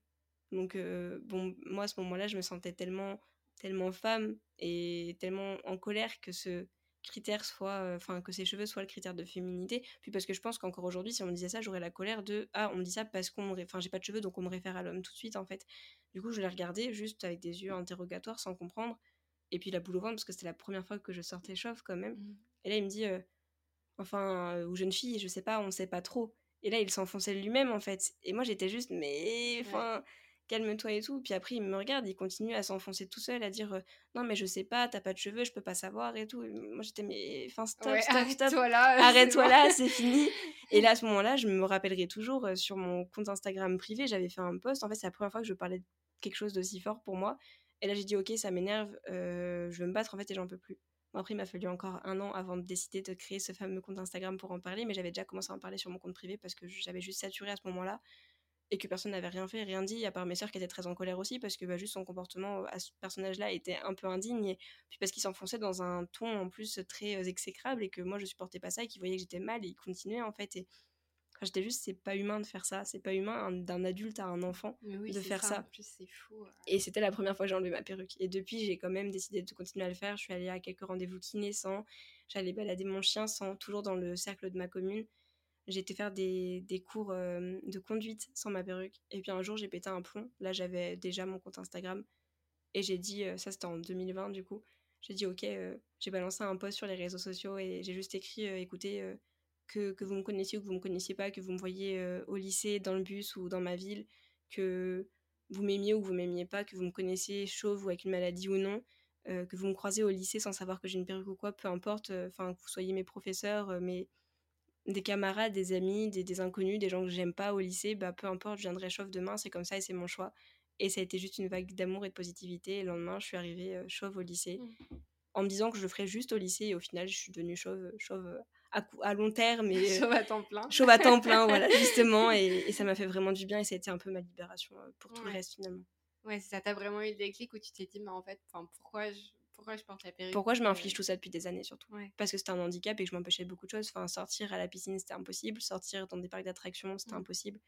Donc bon, moi à ce moment-là, je me sentais tellement, tellement femme et tellement en colère que ce critère soit, enfin que ses cheveux soient le critère de féminité. Puis parce que je pense qu'encore aujourd'hui, si on me disait ça, j'aurais la colère de ah on me dit ça parce qu'on, enfin j'ai pas de cheveux donc on me réfère à l'homme tout de suite en fait. Du coup je l'ai regardé juste avec des yeux interrogatoires sans comprendre. Et puis la boule au ventre parce que c'était la première fois que je sortais chauve quand même. Mmh. Et là il me dit enfin ou jeune fille je sais pas on sait pas trop. Et là il s'enfonçait lui-même en fait. Et moi j'étais juste mais enfin calme-toi et tout. Puis après, il me regarde, il continue à s'enfoncer tout seul, à dire non, mais je sais pas, t'as pas de cheveux, je peux pas savoir et tout. moi, j'étais, mais enfin, stop, stop, stop. Arrête-toi là, [LAUGHS] arrête-toi là, c'est fini. [LAUGHS] Et là, à ce moment-là, je me rappellerai toujours sur mon compte Instagram privé, j'avais fait un post. En fait, c'est la première fois que je parlais de quelque chose d'aussi fort pour moi. Et là, j'ai dit, ok, ça m'énerve, je veux me battre en fait et j'en peux plus. après, il m'a fallu encore un an avant de décider de créer ce fameux compte Instagram pour en parler, mais j'avais déjà commencé à en parler sur mon compte privé parce que j'avais juste saturé à ce moment-là et que personne n'avait rien fait, rien dit, à part mes sœurs qui étaient très en colère aussi, parce que bah, juste son comportement à ce personnage-là était un peu indigne, et puis parce qu'il s'enfonçait dans un ton en plus très euh, exécrable, et que moi je supportais pas ça, et qu'il voyait que j'étais mal, et il continuait en fait, et j'étais juste, c'est pas humain de faire ça, c'est pas humain d'un adulte à un enfant de faire ça. fou. Et c'était la première fois que j'ai enlevé ma perruque. Et depuis, j'ai quand même décidé de continuer à le faire. Je suis allée à quelques rendez-vous kiné sans, j'allais balader mon chien sans, toujours dans le cercle de ma commune. J'ai été faire des, des cours de conduite sans ma perruque. Et puis un jour, j'ai pété un plomb. Là, j'avais déjà mon compte Instagram. Et j'ai dit, ça c'était en 2020 du coup, j'ai dit, ok, j'ai balancé un post sur les réseaux sociaux et j'ai juste écrit, écoutez, que, que, vous me connaissiez ou que vous me connaissiez pas, que vous me voyez au lycée, dans le bus ou dans ma ville, que vous m'aimiez ou vous m'aimiez pas, que vous me connaissiez chauve ou avec une maladie ou non, que vous me croisez au lycée sans savoir que j'ai une perruque ou quoi, peu importe, enfin que vous soyez mes professeurs, mes, des camarades, des amis, des, inconnus, des gens que j'aime pas au lycée, bah peu importe, je viendrai chauve demain, c'est comme ça et c'est mon choix. Et ça a été juste une vague d'amour et de positivité. Et le lendemain, je suis arrivée euh, chauve au lycée, mmh. en me disant que je le ferais juste au lycée. Et au final, je suis devenue chauve, chauve euh, à, à long terme. Et, chauve à temps plein. Chauve à temps [LAUGHS] plein, voilà, justement. Et, ça m'a fait vraiment du bien. Et ça a été un peu ma libération euh, pour tout le reste, finalement. Ouais, ça t'a vraiment eu le déclic où tu t'es dit, mais en fait, pourquoi je pourquoi je porte la perruque Pourquoi je m'inflige tout ça depuis des années surtout? Parce que c'était un handicap et que je m'empêchais de beaucoup de choses. Enfin, sortir à la piscine, c'était impossible. Sortir dans des parcs d'attractions, c'était mmh. impossible.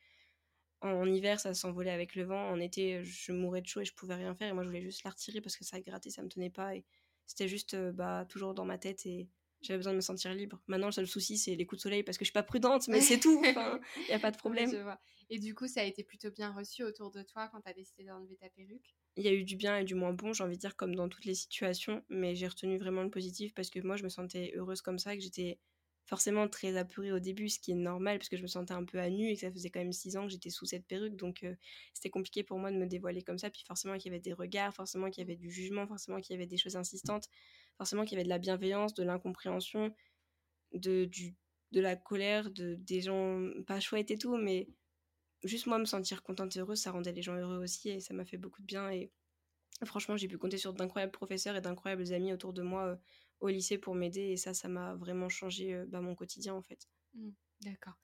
En, hiver, ça s'envolait avec le vent. En été, je mourais de chaud et je pouvais rien faire. Et moi, je voulais juste la retirer parce que ça grattait, ça me tenait pas. Et c'était juste euh, bah, toujours dans ma tête et j'avais besoin de me sentir libre. Maintenant, le seul souci, c'est les coups de soleil parce que je suis pas prudente, mais c'est tout. Il [LAUGHS] n'y a pas de problème. et du coup, ça a été plutôt bien reçu autour de toi quand tu as décidé d'enlever ta perruque? Il y a eu du bien et du moins bon, j'ai envie de dire, comme dans toutes les situations, mais j'ai retenu vraiment le positif parce que moi, je me sentais heureuse comme ça, que j'étais forcément très apeurée au début, ce qui est normal parce que je me sentais un peu à nu et que ça faisait quand même six ans que j'étais sous cette perruque, donc euh, c'était compliqué pour moi de me dévoiler comme ça. Puis forcément qu'il y avait des regards, forcément qu'il y avait du jugement, forcément qu'il y avait des choses insistantes, forcément qu'il y avait de la bienveillance, de l'incompréhension, de, de la colère, de, des gens pas chouettes et tout, mais juste moi me sentir contente et heureuse, ça rendait les gens heureux aussi et ça m'a fait beaucoup de bien. Et franchement, j'ai pu compter sur d'incroyables professeurs et d'incroyables amis autour de moi euh, au lycée pour m'aider et ça, ça m'a vraiment changé euh, bah, mon quotidien en fait. Mmh, d'accord.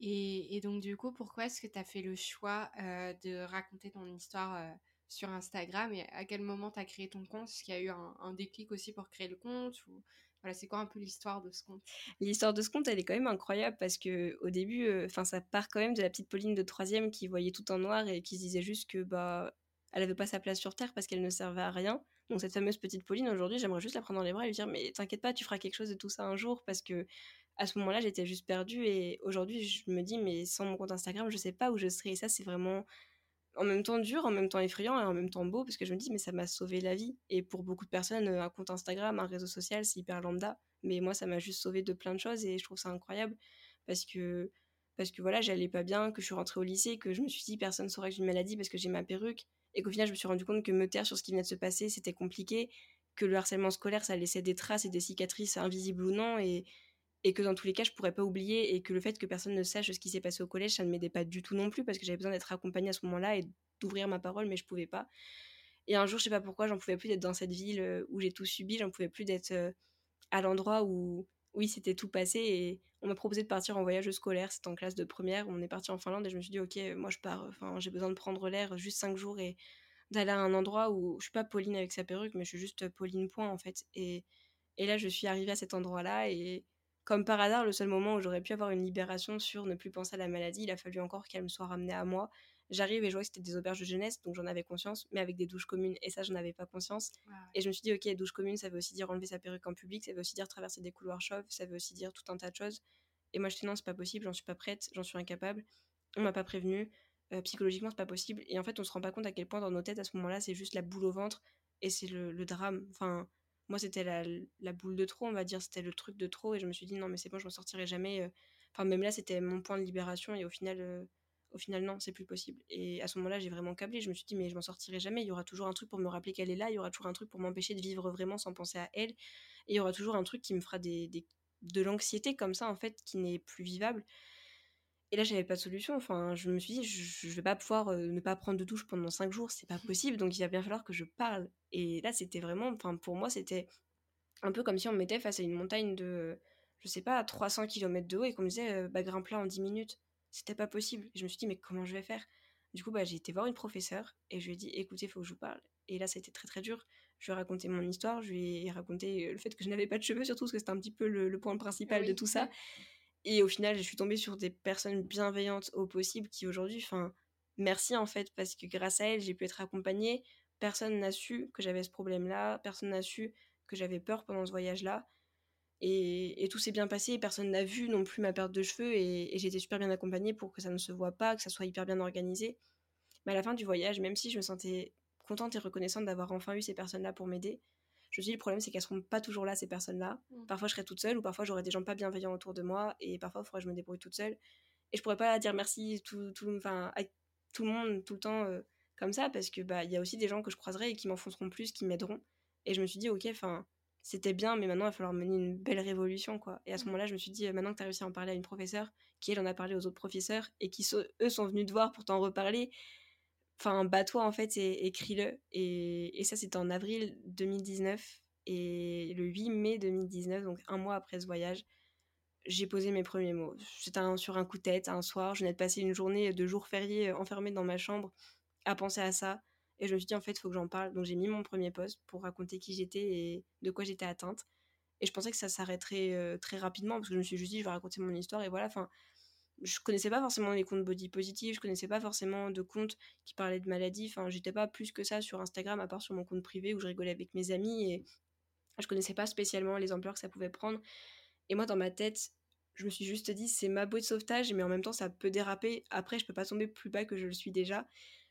Et, et, donc du coup, pourquoi est-ce que tu as fait le choix euh, de raconter ton histoire sur Instagram et à quel moment tu as créé ton compte? Est-ce qu'il y a eu un, déclic aussi pour créer le compte ou voilà, c'est quoi un peu l'histoire de ce conte L'histoire de ce conte, elle est quand même incroyable parce que au début, euh, enfin, ça part quand même de la petite Pauline de troisième qui voyait tout en noir et qui se disait juste que bah, elle avait pas sa place sur Terre parce qu'elle ne servait à rien. Donc cette fameuse petite Pauline, aujourd'hui, j'aimerais juste la prendre dans les bras et lui dire mais t'inquiète pas, tu feras quelque chose de tout ça un jour parce que à ce moment-là, j'étais juste perdue et aujourd'hui, je me dis mais sans mon compte Instagram, je sais pas où je serais. Et ça, c'est vraiment en même temps dur, en même temps effrayant et en même temps beau parce que je me dis mais ça m'a sauvé la vie. Et pour beaucoup de personnes un compte Instagram, un réseau social c'est hyper lambda. Mais moi ça m'a juste sauvé de plein de choses et je trouve ça incroyable parce que parce que voilà, j'allais pas bien, que je suis rentrée au lycée, que je me suis dit personne ne saurait que j'ai une maladie parce que j'ai ma perruque. Et qu'au final je me suis rendu compte que me taire sur ce qui venait de se passer, c'était compliqué, que le harcèlement scolaire ça laissait des traces et des cicatrices invisibles ou non. Et et que dans tous les cas, je pourrais pas oublier et que le fait que personne ne sache ce qui s'est passé au collège, ça ne m'aidait pas du tout non plus parce que j'avais besoin d'être accompagnée à ce moment-là et d'ouvrir ma parole, mais je pouvais pas. Et un jour, je sais pas pourquoi, j'en pouvais plus d'être dans cette ville euh, où j'ai tout subi, j'en pouvais plus d'être euh, à l'endroit où, oui, c'était tout passé et on m'a proposé de partir en voyage scolaire, c'était en classe de première, on est parti en Finlande et je me suis dit, ok, moi je pars, enfin, j'ai besoin de prendre l'air juste cinq jours et d'aller à un endroit où je suis pas Pauline avec sa perruque, mais je suis juste Pauline point en fait. Et, et là, je suis arrivée à cet endroit-là et comme par hasard, le seul moment où j'aurais pu avoir une libération sur ne plus penser à la maladie, il a fallu encore qu'elle me soit ramenée à moi. J'arrive et je vois que c'était des auberges de jeunesse, donc j'en avais conscience, mais avec des douches communes, et ça, j'en avais pas conscience. Et je me suis dit, ok, douche commune, ça veut aussi dire enlever sa perruque en public, ça veut aussi dire traverser des couloirs chauves, ça veut aussi dire tout un tas de choses. Et moi, je dis non, c'est pas possible, j'en suis pas prête, j'en suis incapable, on m'a pas prévenu, euh, psychologiquement, c'est pas possible. Et en fait, on se rend pas compte à quel point dans nos têtes, à ce moment-là, c'est juste la boule au ventre, et c'est le, drame. Enfin, moi, c'était la, boule de trop, on va dire, c'était le truc de trop, et je me suis dit, non, mais c'est bon, je m'en sortirai jamais. Euh. Enfin, même là, c'était mon point de libération, et au final, euh, au final, non, c'est plus possible. Et à ce moment-là, j'ai vraiment câblé. Je me suis dit, mais je m'en sortirai jamais. Il y aura toujours un truc pour me rappeler qu'elle est là, il y aura toujours un truc pour m'empêcher de vivre vraiment sans penser à elle, et il y aura toujours un truc qui me fera des, de l'anxiété comme ça, en fait, qui n'est plus vivable. Et là, j'avais pas de solution. Enfin, je me suis dit, je, je vais pas pouvoir ne pas prendre de douche pendant cinq jours, c'est pas possible. Donc, il va bien falloir que je parle. Et là, c'était vraiment, enfin, pour moi, c'était un peu comme si on me mettait face à une montagne de, je sais pas, 300 km de haut et qu'on me disait, bah, grimpe là en 10 minutes. C'était pas possible. Et je me suis dit, mais comment je vais faire? Du coup, bah, j'ai été voir une professeure et je lui ai dit, écoutez, il faut que je vous parle. Et là, ça a été très très dur. Je lui ai raconté mon histoire, je lui ai raconté le fait que je n'avais pas de cheveux, surtout parce que c'était un petit peu le, point principal de tout ça. Et au final, je suis tombée sur des personnes bienveillantes au possible qui aujourd'hui, enfin, merci en fait, parce que grâce à elles, j'ai pu être accompagnée. Personne n'a su que j'avais ce problème-là, personne n'a su que j'avais peur pendant ce voyage-là. Et, tout s'est bien passé, personne n'a vu non plus ma perte de cheveux, et, j'ai été super bien accompagnée pour que ça ne se voit pas, que ça soit hyper bien organisé. Mais à la fin du voyage, même si je me sentais contente et reconnaissante d'avoir enfin eu ces personnes-là pour m'aider, je me dis le problème c'est qu'elles seront pas toujours là ces personnes-là. Mmh. Parfois je serai toute seule ou parfois j'aurai des gens pas bienveillants autour de moi et parfois il faudrait que je me débrouille toute seule. Et je pourrais pas dire merci tout, tout, enfin, à tout le monde tout le temps euh, comme ça parce que bah il y a aussi des gens que je croiserai et qui m'enfonceront plus, qui m'aideront. Et je me suis dit ok, enfin c'était bien, mais maintenant il va falloir mener une belle révolution quoi. Et à ce mmh. moment-là je me suis dit euh, maintenant que tu as réussi à en parler à une professeure, qui elle en a parlé aux autres professeurs et qui eux sont venus te voir pour t'en reparler Enfin, bats-toi en fait et écris-le. Et, ça, c'était en avril 2019. Et le 8 mai 2019, donc un mois après ce voyage, j'ai posé mes premiers mots. C'était sur un coup de tête, un soir. Je venais de passer une journée de jour férié enfermée dans ma chambre à penser à ça. Et je me suis dit, en fait, il faut que j'en parle. Donc j'ai mis mon premier post pour raconter qui j'étais et de quoi j'étais atteinte. Et je pensais que ça s'arrêterait euh, très rapidement parce que je me suis juste dit, je vais raconter mon histoire. Et voilà, enfin, je connaissais pas forcément les comptes body positive, je connaissais pas forcément de comptes qui parlaient de maladie. Enfin, j'étais pas plus que ça sur Instagram, à part sur mon compte privé où je rigolais avec mes amis et je connaissais pas spécialement les ampleurs que ça pouvait prendre. Et moi, dans ma tête, je me suis juste dit, c'est ma boîte de sauvetage, mais en même temps, ça peut déraper. Après, je peux pas tomber plus bas que je le suis déjà.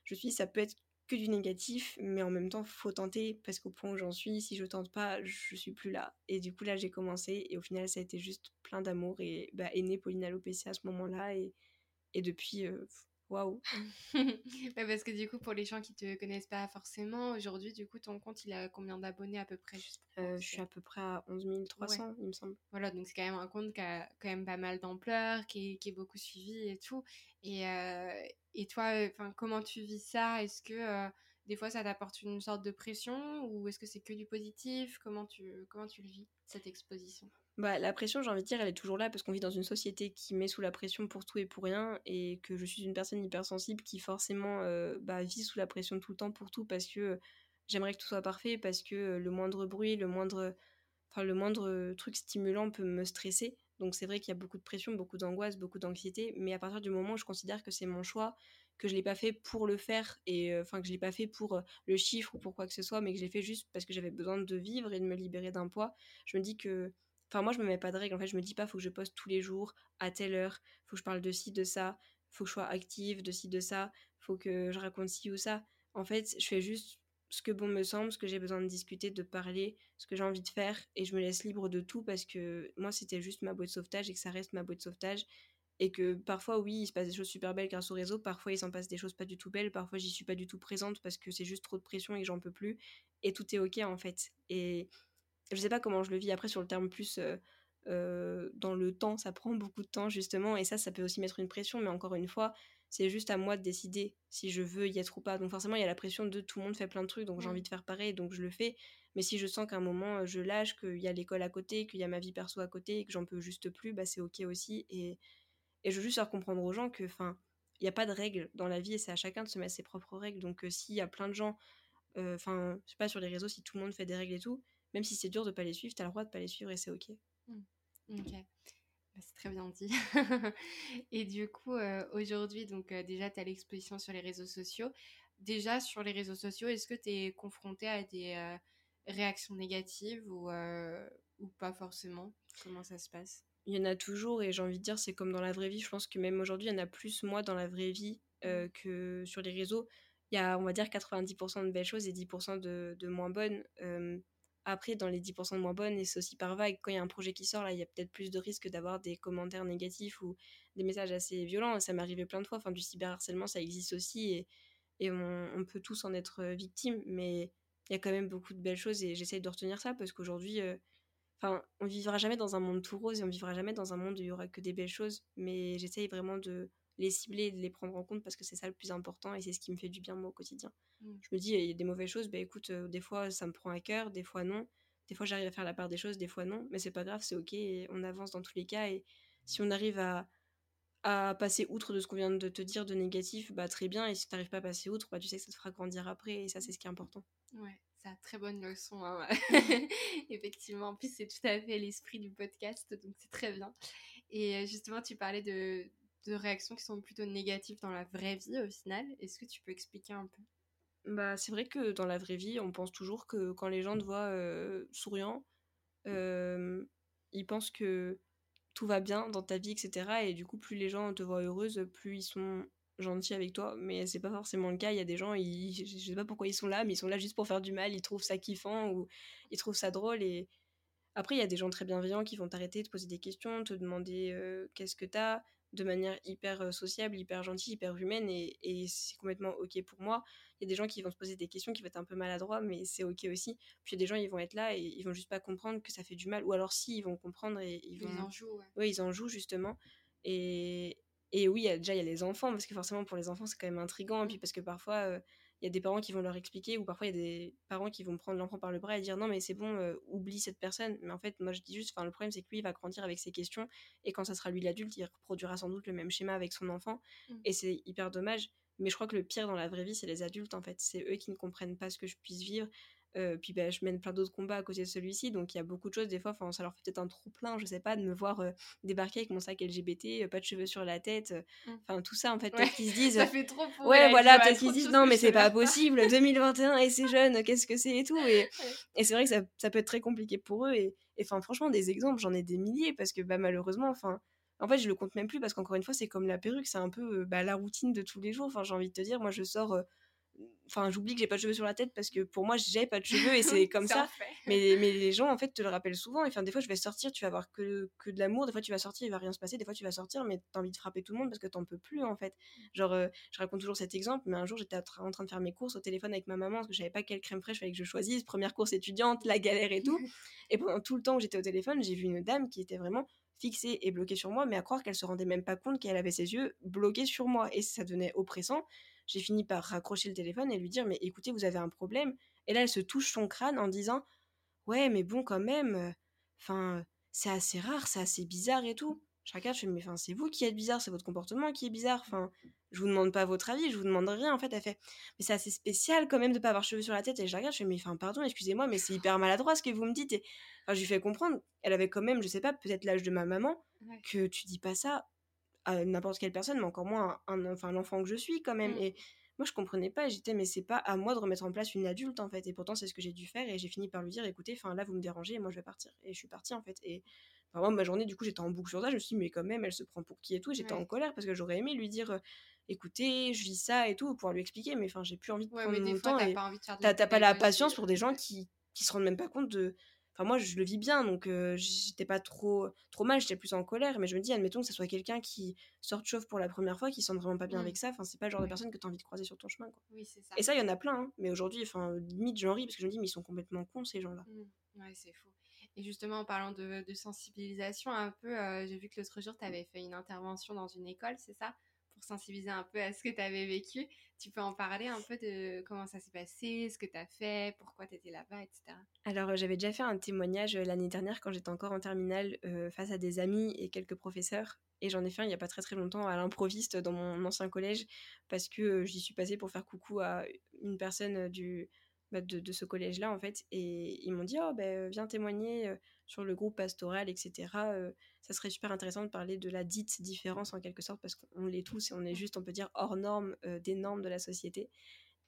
Je me suis dit, ça peut être que du négatif, mais en même temps, faut tenter parce qu'au point où j'en suis, si je tente pas, je suis plus là. Et du coup, là, j'ai commencé et au final, ça a été juste plein d'amour et bah, est née Pauline Alopécia à ce moment-là et, et depuis, euh, waouh! [LAUGHS] parce que du coup, pour les gens qui te connaissent pas forcément, aujourd'hui, du coup, ton compte, il a combien d'abonnés à peu près euh, Je suis à peu près à 11 300, il me semble. Voilà, donc c'est quand même un compte qui a quand même pas mal d'ampleur, qui, qui, est beaucoup suivi et tout. Et, euh, et toi, comment tu vis ça? Est-ce que des fois ça t'apporte une sorte de pression ou est-ce que c'est que du positif? Comment tu comment tu le vis cette exposition? Bah, la pression, j'ai envie de dire, elle est toujours là parce qu'on vit dans une société qui met sous la pression pour tout et pour rien et que je suis une personne hypersensible qui forcément bah, vit sous la pression tout le temps pour tout parce que j'aimerais que tout soit parfait, parce que le moindre bruit, le moindre, enfin, le moindre truc stimulant peut me stresser. Donc c'est vrai qu'il y a beaucoup de pression, beaucoup d'angoisse, beaucoup d'anxiété, mais à partir du moment où je considère que c'est mon choix, que je l'ai pas fait pour le faire et euh, enfin que je l'ai pas fait pour euh, le chiffre ou pour quoi que ce soit, mais que je l'ai fait juste parce que j'avais besoin de vivre et de me libérer d'un poids, je me dis que enfin moi je me mets pas de règles en fait, je me dis pas faut que je poste tous les jours à telle heure, faut que je parle de ci de ça, faut que je sois active de ci de ça, faut que je raconte ci ou ça. En fait, je fais juste ce que bon me semble, ce que j'ai besoin de discuter, de parler, ce que j'ai envie de faire, et je me laisse libre de tout parce que moi c'était juste ma boîte de sauvetage et que ça reste ma boîte de sauvetage. Et que parfois, oui, il se passe des choses super belles grâce au réseau, parfois il s'en passe des choses pas du tout belles, parfois j'y suis pas du tout présente parce que c'est juste trop de pression et j'en peux plus. Et tout est ok en fait. Et je sais pas comment je le vis après sur le terme plus euh, dans le temps, ça prend beaucoup de temps justement, et ça, ça peut aussi mettre une pression, mais encore une fois, c'est juste à moi de décider si je veux y être ou pas. Donc forcément, il y a la pression de tout le monde fait plein de trucs, donc j'ai envie de faire pareil, donc je le fais. Mais si je sens qu'à un moment, je lâche, qu'il y a l'école à côté, qu'il y a ma vie perso à côté, et que j'en peux juste plus, bah c'est ok aussi. Et, et je veux juste faire comprendre aux gens que, enfin, il n'y a pas de règles dans la vie et c'est à chacun de se mettre ses propres règles. Donc s'il y a plein de gens, enfin, je sais pas, sur les réseaux, si tout le monde fait des règles et tout, même si c'est dur de pas les suivre, tu as le droit de pas les suivre et c'est ok. Mmh. Ok. Bah, c'est très bien dit. [LAUGHS] et du coup, aujourd'hui, donc déjà, tu as l'exposition sur les réseaux sociaux. Déjà, sur les réseaux sociaux, est-ce que tu es confronté à des réactions négatives ou, ou pas forcément? Comment ça se passe? Il y en a toujours et j'ai envie de dire, c'est comme dans la vraie vie. Je pense que même aujourd'hui, il y en a plus, moi, dans la vraie vie mmh. que sur les réseaux. Il y a, on va dire, 90% de belles choses et 10% de, de moins bonnes. Après, dans les 10% de moins bonnes, et c'est aussi par vague, quand il y a un projet qui sort, là, il y a peut-être plus de risques d'avoir des commentaires négatifs ou des messages assez violents. Ça m'est arrivé plein de fois. Enfin, du cyberharcèlement, ça existe aussi et, on, peut tous en être victime. Mais il y a quand même beaucoup de belles choses et j'essaye de retenir ça parce qu'aujourd'hui, euh, on vivra jamais dans un monde tout rose et on vivra jamais dans un monde où il y aura que des belles choses. Mais j'essaye vraiment de les cibler et de les prendre en compte parce que c'est ça le plus important et c'est ce qui me fait du bien moi au quotidien. Mmh. Je me dis, il y a des mauvaises choses, bah écoute, euh, des fois ça me prend à cœur, des fois non. Des fois j'arrive à faire la part des choses, des fois non. Mais c'est pas grave, c'est ok, et on avance dans tous les cas. Et si on arrive à, à passer outre de ce qu'on vient de te dire de négatif, bah très bien. Et si tu n'arrives pas à passer outre, bah tu sais que ça te fera grandir après. Et ça, c'est ce qui est important. Ouais, c'est une très bonne leçon. Hein, [LAUGHS] [LAUGHS] Effectivement, en plus, c'est tout à fait l'esprit du podcast, donc c'est très bien. Et euh, justement, tu parlais de, de réactions qui sont plutôt négatives dans la vraie vie au final. Est-ce que tu peux expliquer un peu? Bah, c'est vrai que dans la vraie vie, on pense toujours que quand les gens te voient euh, souriant, euh, ils pensent que tout va bien dans ta vie, etc. Et du coup, plus les gens te voient heureuse, plus ils sont gentils avec toi. Mais c'est pas forcément le cas. Il y a des gens, ils, je sais pas pourquoi ils sont là, mais ils sont là juste pour faire du mal. Ils trouvent ça kiffant ou ils trouvent ça drôle. Et après, il y a des gens très bienveillants qui vont t'arrêter, te poser des questions, te demander euh, qu'est-ce que t'as de manière hyper sociable, hyper gentille, hyper humaine et, c'est complètement ok pour moi. Il y a des gens qui vont se poser des questions qui vont être un peu maladroits, mais c'est ok aussi. Puis il y a des gens, ils vont être là et ils vont juste pas comprendre que ça fait du mal. Ou alors si, ils vont comprendre et ils vont... Ils en jouent, ouais. ils en jouent justement. Et, et oui, déjà, il y a les enfants, parce que forcément, pour les enfants, c'est quand même intriguant. Et puis parce que parfois, il y a des parents qui vont leur expliquer, ou parfois il y a des parents qui vont prendre l'enfant par le bras et dire non mais c'est bon, euh, oublie cette personne. Mais en fait, moi je dis juste, enfin le problème c'est que lui il va grandir avec ses questions et quand ça sera lui l'adulte, il reproduira sans doute le même schéma avec son enfant mmh. et c'est hyper dommage. Mais je crois que le pire dans la vraie vie, c'est les adultes en fait. C'est eux qui ne comprennent pas ce que je puisse vivre euh, puis bah, je mène plein d'autres combats à côté de celui-ci, donc il y a beaucoup de choses. Des fois, ça leur fait peut-être un trop plein, je sais pas, de me voir euh, débarquer avec mon sac LGBT, euh, pas de cheveux sur la tête, mmh. enfin tout ça en fait. Peut-être qu'ils se disent. [LAUGHS] ça fait trop pour Ouais, voilà, peut-être qu'ils se disent non, mais c'est pas possible, [LAUGHS] 2021 et c'est jeune, qu'est-ce que c'est et tout. Et, et c'est vrai que ça, ça, peut être très compliqué pour eux. Et enfin, franchement, des exemples, j'en ai des milliers parce que bah, malheureusement, enfin. En fait, je le compte même plus parce qu'encore une fois, c'est comme la perruque, c'est un peu bah, la routine de tous les jours. Enfin, j'ai envie de te dire, moi, je sors enfin j'oublie que j'ai pas de cheveux sur la tête parce que pour moi j'ai pas de cheveux et c'est [LAUGHS] comme ça. mais, mais les gens en fait te le rappellent souvent enfin des fois je vais sortir tu vas avoir que, que de l'amour des fois tu vas sortir il va rien se passer des fois tu vas sortir mais t'as envie de frapper tout le monde parce que t'en peux plus en fait. Genre euh, je raconte toujours cet exemple mais un jour j'étais en train de faire mes courses au téléphone avec ma maman parce que je savais pas quelle crème fraîche fallait que je choisisse première course étudiante la galère et tout. [LAUGHS] Et pendant tout le temps que j'étais au téléphone j'ai vu une dame qui était vraiment fixée et bloquée sur moi mais à croire qu'elle se rendait même pas compte qu'elle avait ses yeux bloqués sur moi. Et ça devenait oppressant j'ai fini par raccrocher le téléphone et lui dire mais écoutez vous avez un problème. Et là elle se touche son crâne en disant ouais mais bon quand même euh, enfin c'est assez rare c'est assez bizarre et tout. Je regarde je fais mais enfin c'est vous qui êtes bizarre c'est votre comportement qui est bizarre. Enfin je vous demande pas votre avis je vous demande rien en fait. Elle fait mais c'est assez spécial quand même de pas avoir cheveux sur la tête. Et je la regarde je fais mais enfin pardon excusez-moi mais c'est hyper maladroit ce que vous me dites. Et enfin je lui fais comprendre. Elle avait quand même je sais pas peut-être l'âge de ma maman que tu dis pas ça n'importe quelle personne, mais encore moins un, enfin, l'enfant que je suis quand même. Mmh. Et moi, je comprenais pas. J'étais, mais c'est pas à moi de remettre en place une adulte en fait. Et pourtant, c'est ce que j'ai dû faire. Et j'ai fini par lui dire, écoutez, enfin là, vous me dérangez, et moi, je vais partir. Et je suis partie en fait. Et moi, ma journée, du coup, j'étais en boucle sur ça. Je me suis dit, mais quand même, elle se prend pour qui et tout. J'étais en colère parce que j'aurais aimé lui dire. écoutez, je vis ça et tout, pour lui expliquer, mais enfin, j'ai plus envie de prendre mon temps. T'as pas, de pas la patience pour des gens qui, qui se rendent même pas compte de, Enfin, moi, je le vis bien, donc j'étais pas trop, trop mal, j'étais plus en colère. Mais je me dis, admettons que ce soit quelqu'un qui sort chauve pour la première fois, qui sent vraiment pas bien mmh. avec ça. Enfin, c'est pas le genre de personne que tu as envie de croiser sur ton chemin. Quoi. Oui, ça. Et ça, il y en a plein. Hein. Mais aujourd'hui, enfin, limite, j'en ris parce que je me dis, mais ils sont complètement cons, ces gens-là. Mmh. Ouais, c'est fou. Et justement, en parlant de, sensibilisation, un peu, j'ai vu que l'autre jour, tu avais fait une intervention dans une école, c'est ça? Sensibiliser un peu à ce que tu avais vécu. Tu peux en parler un peu de comment ça s'est passé, ce que tu as fait, pourquoi tu étais là-bas, etc. Alors, j'avais déjà fait un témoignage l'année dernière quand j'étais encore en terminale face à des amis et quelques professeurs. Et j'en ai fait un il n'y a pas très très longtemps à l'improviste dans mon ancien collège parce que j'y suis passée pour faire coucou à une personne du, bah, de, ce collège-là en fait. Et ils m'ont dit oh ben viens témoigner sur le groupe pastoral, etc. ça serait super intéressant de parler de la dite différence en quelque sorte parce qu'on l'est tous et on est juste on peut dire hors normes des normes de la société.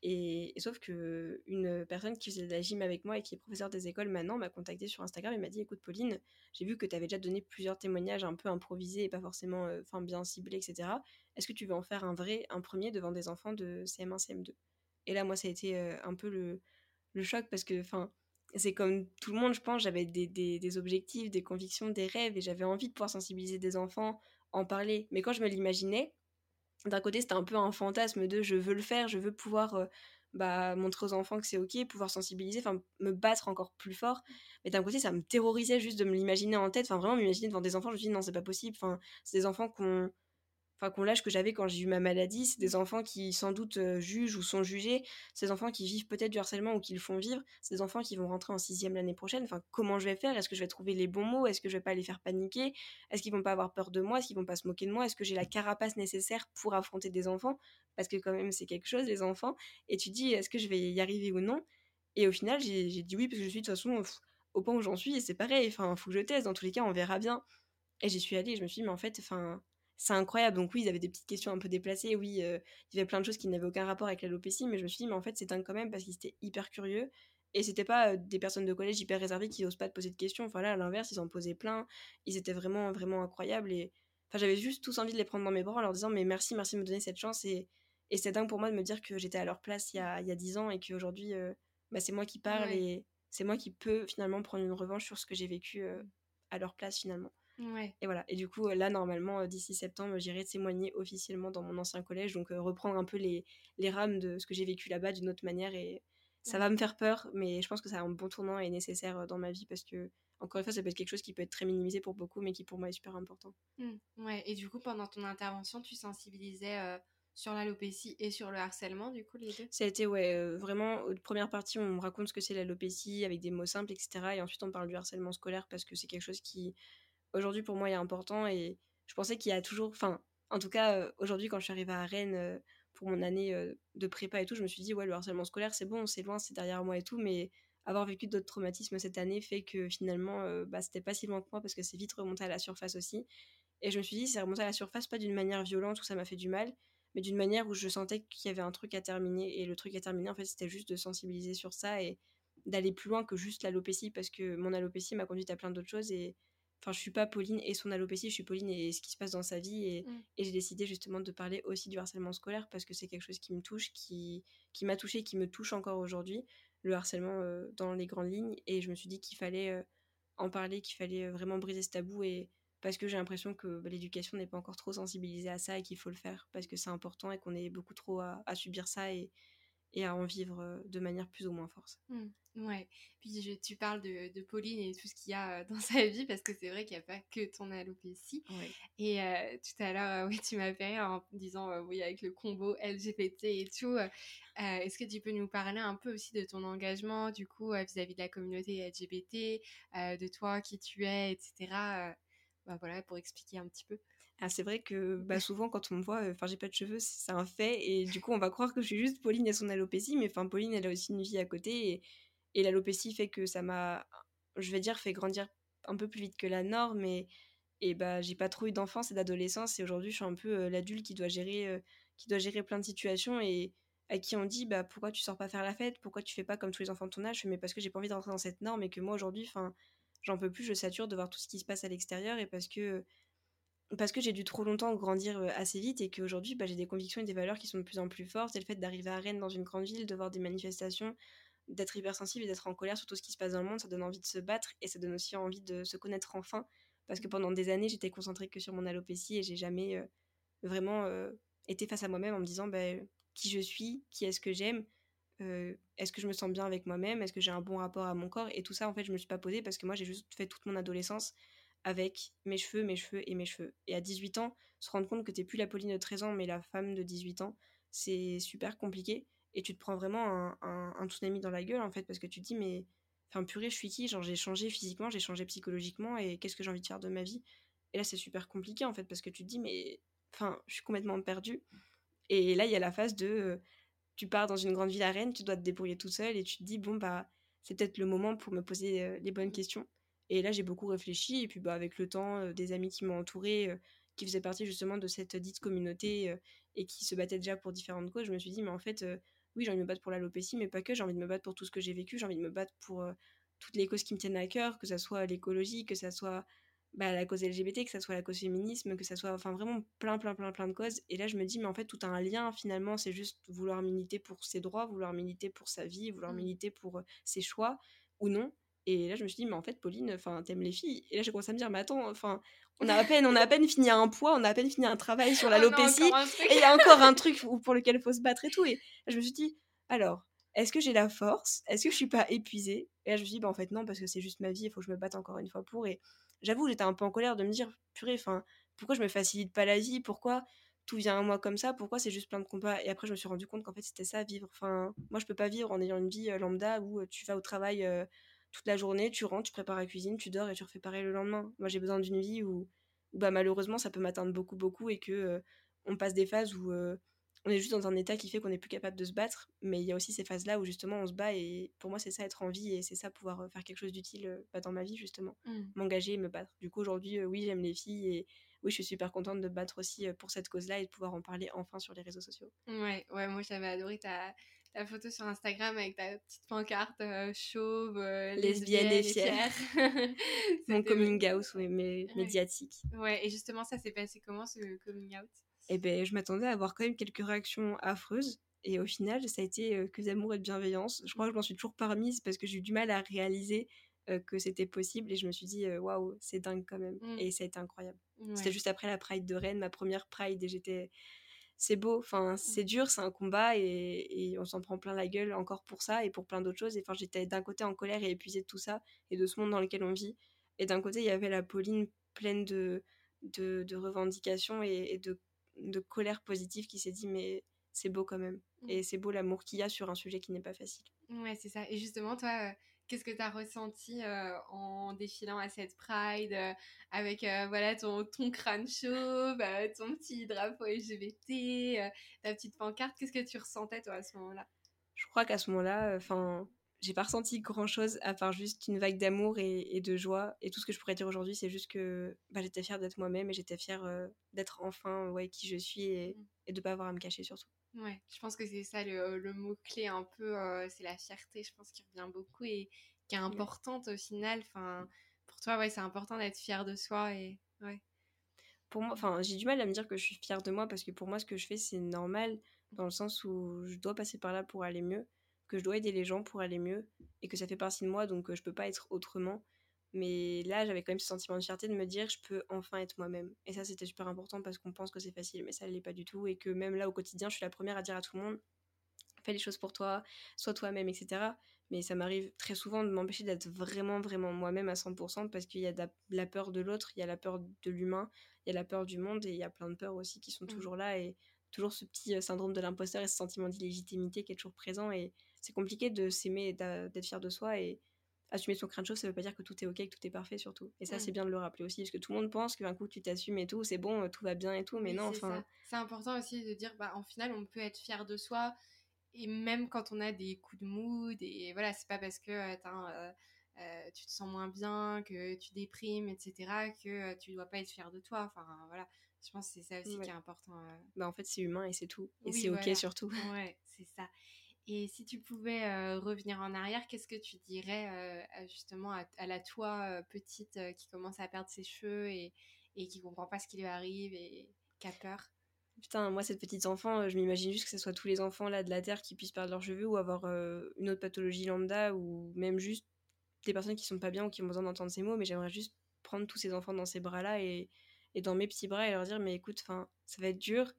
Et, sauf que une personne qui faisait de la gym avec moi et qui est professeur des écoles maintenant m'a contacté sur Instagram et m'a dit écoute Pauline, j'ai vu que tu avais déjà donné plusieurs témoignages un peu improvisés et pas forcément euh, enfin bien ciblés, etc. Est-ce que tu veux en faire un vrai, un premier devant des enfants de CM1, CM2 Et là, moi, ça a été un peu le, le choc parce que enfin c'est comme tout le monde, je pense, j'avais des, des, objectifs, des convictions, des rêves et j'avais envie de pouvoir sensibiliser des enfants, en parler. Mais quand je me l'imaginais, d'un côté, c'était un peu un fantasme de je veux le faire, je veux pouvoir bah, montrer aux enfants que c'est ok, pouvoir sensibiliser, enfin me battre encore plus fort. Mais d'un côté, ça me terrorisait juste de me l'imaginer en tête, enfin vraiment m'imaginer devant des enfants. Je me dis non, c'est pas possible. Enfin, c'est des enfants qu'on enfin qu'on l'âge que j'avais quand j'ai eu ma maladie, c'est des enfants qui sans doute euh, jugent ou sont jugés, c'est des enfants qui vivent peut-être du harcèlement ou qui le font vivre, c'est des enfants qui vont rentrer en sixième l'année prochaine. Enfin, comment je vais faire? Est-ce que je vais trouver les bons mots? Est-ce que je vais pas les faire paniquer? Est-ce qu'ils vont pas avoir peur de moi? Est-ce qu'ils vont pas se moquer de moi? Est-ce que j'ai la carapace nécessaire pour affronter des enfants? Parce que quand même c'est quelque chose les enfants. Et tu dis est-ce que je vais y arriver ou non? Et au final j'ai dit oui parce que je suis de toute façon au point où j'en suis et c'est pareil. Enfin, faut que je teste. Dans tous les cas, on verra bien. Et j'y suis allée. Et je me suis dit mais en fait, enfin c'est incroyable. Donc oui, ils avaient des petites questions un peu déplacées. Oui, euh, il y avait plein de choses qui n'avaient aucun rapport avec l'alopécie, mais je me suis dit, mais en fait, c'est dingue quand même parce qu'ils étaient hyper curieux. Et c'était pas euh, des personnes de collège hyper réservées qui n'osent pas te poser de questions. Enfin là, à l'inverse, ils en posaient plein. Ils étaient vraiment, vraiment incroyables. Et enfin, j'avais juste tous envie de les prendre dans mes bras en leur disant, mais merci, merci de me donner cette chance. Et, et c'est dingue pour moi de me dire que j'étais à leur place il y a, il y a 10 ans et qu'aujourd'hui, euh, bah, c'est moi qui parle et c'est moi qui peux finalement prendre une revanche sur ce que j'ai vécu à leur place finalement. Et voilà. Et du coup, là, normalement, d'ici septembre, j'irai témoigner officiellement dans mon ancien collège, donc reprendre un peu les, les rames de ce que j'ai vécu là-bas d'une autre manière. Et ça va me faire peur, mais je pense que c'est un bon tournant et nécessaire dans ma vie parce que, encore une fois, ça peut être quelque chose qui peut être très minimisé pour beaucoup, mais qui pour moi est super important. Mmh. Ouais. Et du coup, pendant ton intervention, tu sensibilisais sur l'alopécie et sur le harcèlement, du coup, les deux? Ça a été, ouais, vraiment, première partie, on me raconte ce que c'est l'alopécie avec des mots simples, etc. Et ensuite, on parle du harcèlement scolaire parce que c'est quelque chose qui aujourd'hui pour moi est important et je pensais qu'il y a toujours, enfin, en tout cas, euh, aujourd'hui quand je suis arrivée à Rennes euh, pour mon année euh, de prépa et tout, je me suis dit, ouais, le harcèlement scolaire, c'est bon, c'est loin, c'est derrière moi et tout, mais avoir vécu d'autres traumatismes cette année fait que finalement, bah, c'était pas si loin que moi parce que c'est vite remonté à la surface aussi. Et je me suis dit, c'est remonté à la surface, pas d'une manière violente où ça m'a fait du mal, mais d'une manière où je sentais qu'il y avait un truc à terminer. Et le truc à terminer, en fait, c'était juste de sensibiliser sur ça et d'aller plus loin que juste l'alopécie parce que mon alopécie m'a conduite à plein d'autres choses et Enfin, je suis pas Pauline et son alopécie, je suis Pauline et ce qui se passe dans sa vie. Et, mm. et j'ai décidé justement de parler aussi du harcèlement scolaire parce que c'est quelque chose qui me touche, qui, qui m'a touché, qui me touche encore aujourd'hui, le harcèlement euh, dans les grandes lignes. Et je me suis dit qu'il fallait euh, en parler, qu'il fallait vraiment briser ce tabou. Et parce que j'ai l'impression que bah, l'éducation n'est pas encore trop sensibilisée à ça et qu'il faut le faire parce que c'est important et qu'on est beaucoup trop à, à subir ça. Et, et à en vivre de manière plus ou moins forte. Mmh, ouais, puis tu parles de, Pauline et tout ce qu'il y a [LAUGHS] dans sa vie parce que c'est vrai qu'il n'y a pas que ton alopécie. Et tout à l'heure, [LAUGHS] oui, tu m'as fait rire en disant, oui, avec le combo LGBT et tout. Est-ce que tu peux nous parler un peu aussi de ton engagement, du coup, vis-à-vis de la communauté LGBT, de toi, qui tu es, etc. Bah, voilà, pour expliquer un petit peu. Ah, c'est vrai que bah, [LAUGHS] souvent, quand on me voit, enfin, j'ai pas de cheveux, c'est un fait. Et du coup, on va croire que je suis juste Pauline et son alopécie. Mais enfin, Pauline, elle a aussi une vie à côté. Et, et l'alopécie fait que ça m'a, je vais dire, fait grandir un peu plus vite que la norme. Et, et bah, j'ai pas trop eu d'enfance et d'adolescence. Et aujourd'hui, je suis un peu l'adulte qui doit gérer, qui doit gérer plein de situations. Et à qui on dit, bah, pourquoi tu sors pas faire la fête? Pourquoi tu fais pas comme tous les enfants de ton âge? Mais parce que j'ai pas envie de rentrer dans cette norme. Et que moi, aujourd'hui, enfin, j'en peux plus, je sature de voir tout ce qui se passe à l'extérieur. Et parce que parce que j'ai dû trop longtemps grandir euh, assez vite et qu'aujourd'hui bah, j'ai des convictions et des valeurs qui sont de plus en plus fortes. Et le fait d'arriver à Rennes dans une grande ville, de voir des manifestations, d'être hypersensible et d'être en colère sur tout ce qui se passe dans le monde, ça donne envie de se battre et ça donne aussi envie de se connaître enfin. Parce que pendant des années, j'étais concentrée que sur mon alopécie et j'ai jamais euh, vraiment euh, été face à moi-même en me disant bah, qui je suis, qui est-ce que j'aime, est-ce que je me sens bien avec moi-même Est-ce que j'ai un bon rapport à mon corps? Et tout ça, en fait, je me suis pas posé parce que moi, j'ai juste fait toute mon adolescence avec mes cheveux, mes cheveux et mes cheveux. Et à 18 ans, se rendre compte que t'es plus la Pauline de 13 ans, mais la femme de 18 ans, c'est super compliqué. Et tu te prends vraiment un, un, tsunami dans la gueule, en fait, parce que tu te dis, mais, enfin, purée, je suis qui? Genre, j'ai changé physiquement, j'ai changé psychologiquement, et qu'est-ce que j'ai envie de faire de ma vie? Et là, c'est super compliqué, en fait, parce que tu te dis, mais, enfin, je suis complètement perdue. Et là, il y a la phase de, euh, tu pars dans une grande ville à Rennes, tu dois te débrouiller tout seul, et tu te dis, bon, bah, c'est peut-être le moment pour me poser euh, les bonnes questions. Et là, j'ai beaucoup réfléchi. Et puis, bah, avec le temps, euh, des amis qui m'ont entouré, euh, qui faisaient partie justement de cette dite communauté euh, et qui se battaient déjà pour différentes causes, je me suis dit, mais en fait, oui, j'ai envie de me battre pour l'alopécie, mais pas que. J'ai envie de me battre pour tout ce que j'ai vécu. J'ai envie de me battre pour toutes les causes qui me tiennent à cœur, que ce soit l'écologie, que ce soit bah, la cause LGBT, que ce soit la cause féminisme, que ce soit enfin vraiment plein, plein, plein, plein de causes. Et là, je me dis, mais en fait, tout a un lien finalement. C'est juste vouloir militer pour ses droits, vouloir militer pour sa vie, vouloir mmh. militer pour ses choix ou non. Et là, je me suis dit, mais en fait, Pauline, enfin, t'aimes les filles. Et là, j'ai commencé à me dire, mais attends, enfin, on a à peine, on a à peine fini un poids, on a à peine fini un travail sur l'alopécie, [LAUGHS] et il y a encore un truc pour lequel il faut se battre et tout. Et je me suis dit, alors, est-ce que j'ai la force? Est-ce que je suis pas épuisée? Et là, je me suis dit, bah, en fait, non, parce que c'est juste ma vie, il faut que je me batte encore une fois pour. Et j'avoue, j'étais un peu en colère de me dire, purée, enfin, pourquoi je me facilite pas la vie? Pourquoi tout vient à moi comme ça? Pourquoi c'est juste plein de combats? Et après, je me suis rendu compte qu'en fait, c'était ça, vivre. Enfin, moi, je peux pas vivre en ayant une vie lambda où tu vas au travail toute la journée, tu rentres, tu prépares la cuisine, tu dors et tu refais pareil le lendemain. Moi, j'ai besoin d'une vie où, bah, malheureusement, ça peut m'atteindre beaucoup, beaucoup et que euh, on passe des phases où euh, on est juste dans un état qui fait qu'on n'est plus capable de se battre. Mais il y a aussi ces phases-là où justement on se bat et pour moi, c'est ça être en vie et c'est ça pouvoir euh, faire quelque chose d'utile bah, dans ma vie, justement. Mmh. M'engager et me battre. Du coup, aujourd'hui, oui, j'aime les filles et oui, je suis super contente de battre aussi pour cette cause-là et de pouvoir en parler enfin sur les réseaux sociaux. Ouais, ouais, moi j'avais adoré ta, ta photo sur Instagram avec ta petite pancarte euh, chauve, euh, lesbienne, et fière. [LAUGHS] [LAUGHS] Mon coming out, oui, mais médiatique. Ouais, et justement, ça s'est passé comment ce coming out? Eh ben, je m'attendais à avoir quand même quelques réactions affreuses. Et au final, ça a été euh, que d'amour et de bienveillance. Je crois que je m'en suis toujours parmise parce que j'ai eu du mal à réaliser que c'était possible. Et je me suis dit, waouh, c'est dingue quand même. Mmh. Et ça a été incroyable. C'était juste après la Pride de Rennes, ma première Pride, et j'étais c'est beau, enfin mmh. c'est dur, c'est un combat et, on s'en prend plein la gueule encore pour ça et pour plein d'autres choses. Et enfin j'étais d'un côté en colère et épuisée de tout ça et de ce monde dans lequel on vit. Et d'un côté il y avait la Pauline pleine de, de, revendications et, de, de, colère positive qui s'est dit mais c'est beau quand même. Mmh. Et c'est beau l'amour qu'il y a sur un sujet qui n'est pas facile. Ouais c'est ça. Et justement toi Qu'est-ce que tu as ressenti euh, en défilant à cette Pride euh, avec euh, voilà ton, ton crâne chauve, ton petit drapeau LGBT, ta petite pancarte? Qu'est-ce que tu ressentais toi à ce moment-là? Je crois qu'à ce moment-là, enfin, j'ai pas ressenti grand-chose à part juste une vague d'amour et, de joie. Et tout ce que je pourrais dire aujourd'hui, c'est juste que bah, j'étais fière d'être moi-même et j'étais fière d'être enfin ouais, qui je suis et, mmh. et de pas avoir à me cacher surtout. Ouais, je pense que c'est ça le, mot-clé un peu, euh, c'est la fierté, je pense, qui revient beaucoup et qui est importante au final. Enfin, pour toi, ouais, c'est important d'être fier de soi et ouais. Pour moi, enfin, j'ai du mal à me dire que je suis fière de moi parce que pour moi, ce que je fais, c'est normal dans le sens où je dois passer par là pour aller mieux, que je dois aider les gens pour aller mieux et que ça fait partie de moi, donc euh, je peux pas être autrement. Mais là, j'avais quand même ce sentiment de fierté de me dire, je peux enfin être moi-même. Et ça, c'était super important parce qu'on pense que c'est facile, mais ça ne l'est pas du tout. Et que même là, au quotidien, je suis la première à dire à tout le monde, fais les choses pour toi, sois toi-même, etc. Mais ça m'arrive très souvent de m'empêcher d'être vraiment, vraiment moi-même à 100% parce qu'il y a la peur de l'autre, il y a la peur de l'humain, il y a la peur du monde et il y a plein de peurs aussi qui sont mmh. toujours là. Et toujours ce petit euh, syndrome de l'imposteur et ce sentiment d'illégitimité qui est toujours présent. Et c'est compliqué de s'aimer et d'être fier de soi. Et assumer son crâne chauve, ça veut pas dire que tout est ok, que tout est parfait surtout. Et ça, c'est bien de le rappeler aussi, parce que tout le monde pense qu'un coup tu t'assumes et tout, c'est bon, tout va bien et tout, mais non, enfin. C'est important aussi de dire, bah, en final, on peut être fier de soi, et même quand on a des coups de mood, et voilà, c'est pas parce que euh, euh, euh, tu te sens moins bien, que tu déprimes, etc., que tu dois pas être fier de toi. Enfin, voilà. Je pense que c'est ça aussi qui est important. Bah, en fait, c'est humain et c'est tout. Et c'est ok surtout. Ouais, c'est ça. Et si tu pouvais euh, revenir en arrière, qu'est-ce que tu dirais euh, justement à, la toi euh, petite qui commence à perdre ses cheveux et, et qui comprend pas ce qui lui arrive et qui a peur? Putain, moi, cette petite enfant, je m'imagine juste que ce soit tous les enfants là de la Terre qui puissent perdre leurs cheveux ou avoir une autre pathologie lambda ou même juste des personnes qui sont pas bien ou qui ont besoin d'entendre ces mots. Mais j'aimerais juste prendre tous ces enfants dans ces bras-là et, et, dans mes petits bras et leur dire Mais écoute, ça va être dur,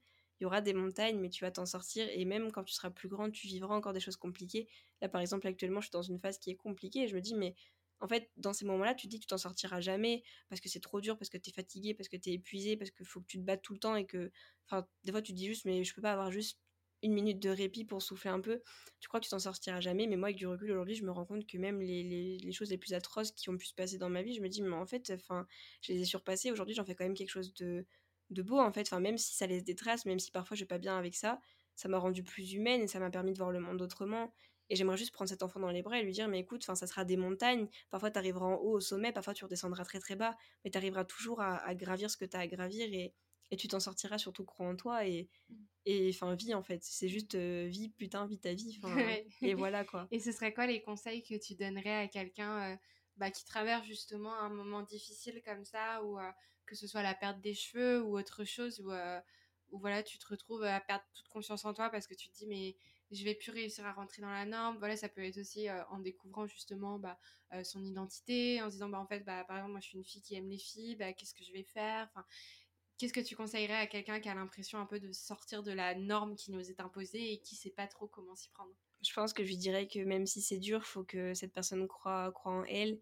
il y aura des montagnes, mais tu vas t'en sortir. Et même quand tu seras plus grande, tu vivras encore des choses compliquées. Là, par exemple, actuellement, je suis dans une phase qui est compliquée. Et je me dis, mais en fait, dans ces moments-là, tu te dis que tu t'en sortiras jamais parce que c'est trop dur, parce que tu es fatigué, parce que tu es épuisé, parce qu'il faut que tu te battes tout le temps et que. Enfin, des fois, tu te dis juste, mais je peux pas avoir juste une minute de répit pour souffler un peu. Tu crois que tu t'en sortiras jamais, mais moi, avec du recul aujourd'hui, je me rends compte que même les, les, choses les plus atroces qui ont pu se passer dans ma vie, je me dis, mais en fait, enfin, je les ai surpassées. Aujourd'hui, j'en fais quand même quelque chose de, de beau, en fait. Enfin, même si ça laisse des traces, même si parfois je vais pas bien avec ça, ça m'a rendue plus humaine et ça m'a permis de voir le monde autrement. Et j'aimerais juste prendre cet enfant dans les bras et lui dire, mais écoute, ça sera des montagnes. Parfois, tu arriveras en haut au sommet, parfois tu redescendras très très bas, mais tu arriveras toujours à, gravir ce que tu as à gravir et, et tu t'en sortiras, surtout crois en toi et et enfin vie en fait. C'est juste euh, vie, putain, vie ta vie. [LAUGHS] Et voilà quoi. Et ce serait quoi les conseils que tu donnerais à quelqu'un euh, bah, qui traverse justement un moment difficile comme ça ou euh, que ce soit la perte des cheveux ou autre chose ou où voilà, tu te retrouves à perdre toute confiance en toi parce que tu te dis mais je vais plus réussir à rentrer dans la norme. Voilà, ça peut être aussi euh, en découvrant justement bah, euh, son identité, en se disant bah en fait bah par exemple moi je suis une fille qui aime les filles, bah qu'est-ce que je vais faire? Enfin, qu'est-ce que tu conseillerais à quelqu'un qui a l'impression un peu de sortir de la norme qui nous est imposée et qui sait pas trop comment s'y prendre? Je pense que je dirais que même si c'est dur, faut que cette personne croit croit en elle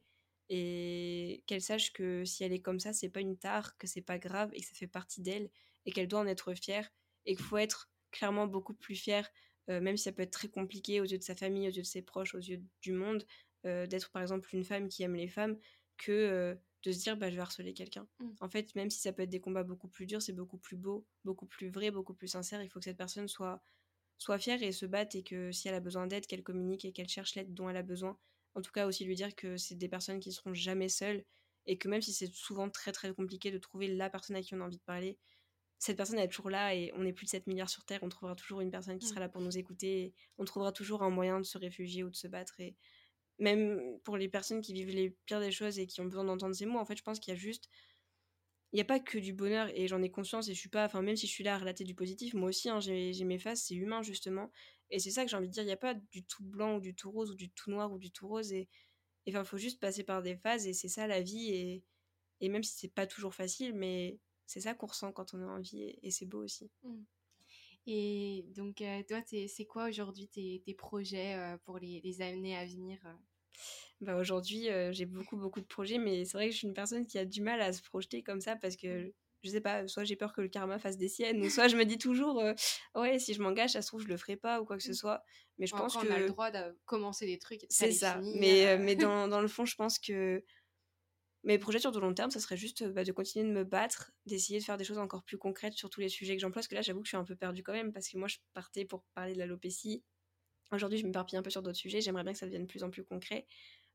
et qu'elle sache que si elle est comme ça, c'est pas une tare, que c'est pas grave et que ça fait partie d'elle et qu'elle doit en être fière et qu'il faut être clairement beaucoup plus fière euh, même si ça peut être très compliqué aux yeux de sa famille, aux yeux de ses proches, aux yeux du monde, euh, d'être par exemple une femme qui aime les femmes, que euh, de se dire bah, je vais harceler quelqu'un. Mmh. En fait, même si ça peut être des combats beaucoup plus durs, c'est beaucoup plus beau, beaucoup plus vrai, beaucoup plus sincère. Il faut que cette personne soit, soit fière et se batte et que si elle a besoin d'aide, qu'elle communique et qu'elle cherche l'aide dont elle a besoin. En tout cas, aussi lui dire que c'est des personnes qui ne seront jamais seules et que même si c'est souvent très très compliqué de trouver la personne à qui on a envie de parler, cette personne elle est toujours là et on est plus de 7 milliards sur Terre, on trouvera toujours une personne qui sera mmh. là pour nous écouter, on trouvera toujours un moyen de se réfugier ou de se battre. Et même pour les personnes qui vivent les pires des choses et qui ont besoin d'entendre ces mots, en fait, je pense qu'il y a juste. Il n'y a pas que du bonheur et j'en ai conscience et je suis pas. Enfin, même si je suis là à relater du positif, moi aussi, hein, j'ai mes phases, c'est humain justement. Et c'est ça que j'ai envie de dire, il n'y a pas du tout blanc ou du tout rose ou du tout noir ou du tout rose. Et il faut juste passer par des phases et c'est ça la vie. Et, et même si c'est pas toujours facile, mais c'est ça qu'on ressent quand on est en vie et, c'est beau aussi. Mmh. Et donc, euh, toi, c'est quoi aujourd'hui tes, projets euh, pour les, années à venir euh? bah Aujourd'hui, j'ai beaucoup, beaucoup de projets, mais c'est vrai que je suis une personne qui a du mal à se projeter comme ça parce que, mmh. Je sais pas, soit j'ai peur que le karma fasse des siennes, ou soit je me dis toujours, ouais, si je m'engage, ça se trouve, je le ferai pas ou quoi que ce mmh. soit. Mais je pense que. On a le droit de commencer des trucs. C'est ça. Mais, mais dans, [LAUGHS] dans, le fond, je pense que mes projets sur du long terme, ça serait juste bah, de continuer de me battre, d'essayer de faire des choses encore plus concrètes sur tous les sujets que j'emploie. Parce que là, j'avoue que je suis un peu perdue quand même, parce que moi, je partais pour parler de l'alopécie. Aujourd'hui, je m'éparpille un peu sur d'autres sujets. J'aimerais bien que ça devienne de plus en plus concret.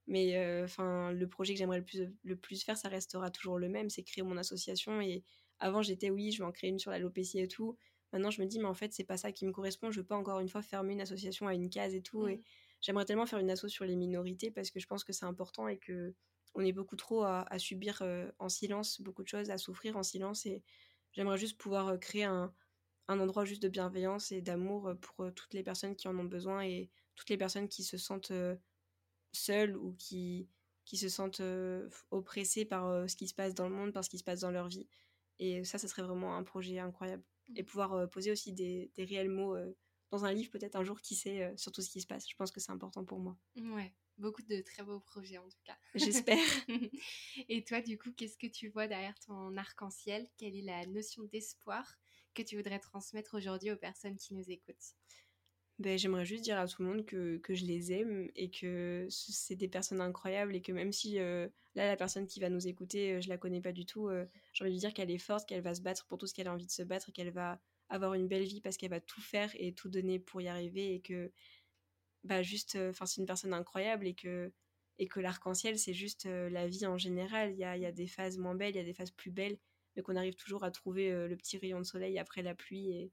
Mais euh, enfin, le projet que j'aimerais le plus, le plus faire, ça restera toujours le même, c'est créer mon association. Et avant, j'étais oui, je vais en créer une sur l'alopécie et tout. Maintenant, je me dis, mais en fait, c'est pas ça qui me correspond. Je veux pas encore une fois fermer une association à une case et tout. Et mmh. j'aimerais tellement faire une asso sur les minorités parce que je pense que c'est important et que on est beaucoup trop à, subir euh, en silence beaucoup de choses, à souffrir en silence. Et j'aimerais juste pouvoir euh, créer un, endroit juste de bienveillance et d'amour pour toutes les personnes qui en ont besoin et toutes les personnes qui se sentent seules ou qui, qui se sentent oppressées par ce qui se passe dans le monde, par ce qui se passe dans leur vie. Et ça, ça serait vraiment un projet incroyable. Et mmh. pouvoir poser aussi des, des réels mots dans un livre, peut-être un jour, qui sait, sur tout ce qui se passe. Je pense que c'est important pour moi. Ouais, Beaucoup de très beaux projets en tout cas. J'espère. [LAUGHS] Et toi, du coup, qu'est-ce que tu vois derrière ton arc-en-ciel? Quelle est la notion d'espoir que tu voudrais transmettre aujourd'hui aux personnes qui nous écoutent? Ben, J'aimerais juste dire à tout le monde que, que, je les aime et que c'est des personnes incroyables et que même si euh, là, la personne qui va nous écouter, euh, je la connais pas du tout, euh, j'ai envie de dire qu'elle est forte, qu'elle va se battre pour tout ce qu'elle a envie de se battre, qu'elle va avoir une belle vie parce qu'elle va tout faire et tout donner pour y arriver et que bah juste, enfin c'est une personne incroyable et que et que l'arc-en-ciel c'est juste la vie en général. Il y a, y a, des phases moins belles, il y a des phases plus belles, mais qu'on arrive toujours à trouver le petit rayon de soleil après la pluie et,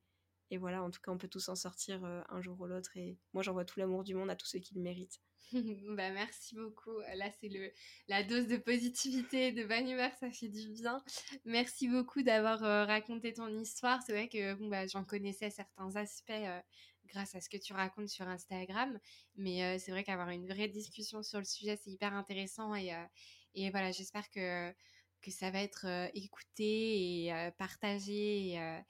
et voilà, en tout cas, on peut tous en sortir un jour ou l'autre. Et moi, j'envoie tout l'amour du monde à tous ceux qui le méritent. [LAUGHS] bah, merci beaucoup. Là, c'est le la dose de positivité, de bonne humeur, ça fait du bien. Merci beaucoup d'avoir raconté ton histoire. C'est vrai que bah, j'en connaissais certains aspects grâce à ce que tu racontes sur Instagram. Mais euh, c'est vrai qu'avoir une vraie discussion sur le sujet, c'est hyper intéressant. Et, euh, et voilà, j'espère que, que ça va être euh, écouté et partagé. Et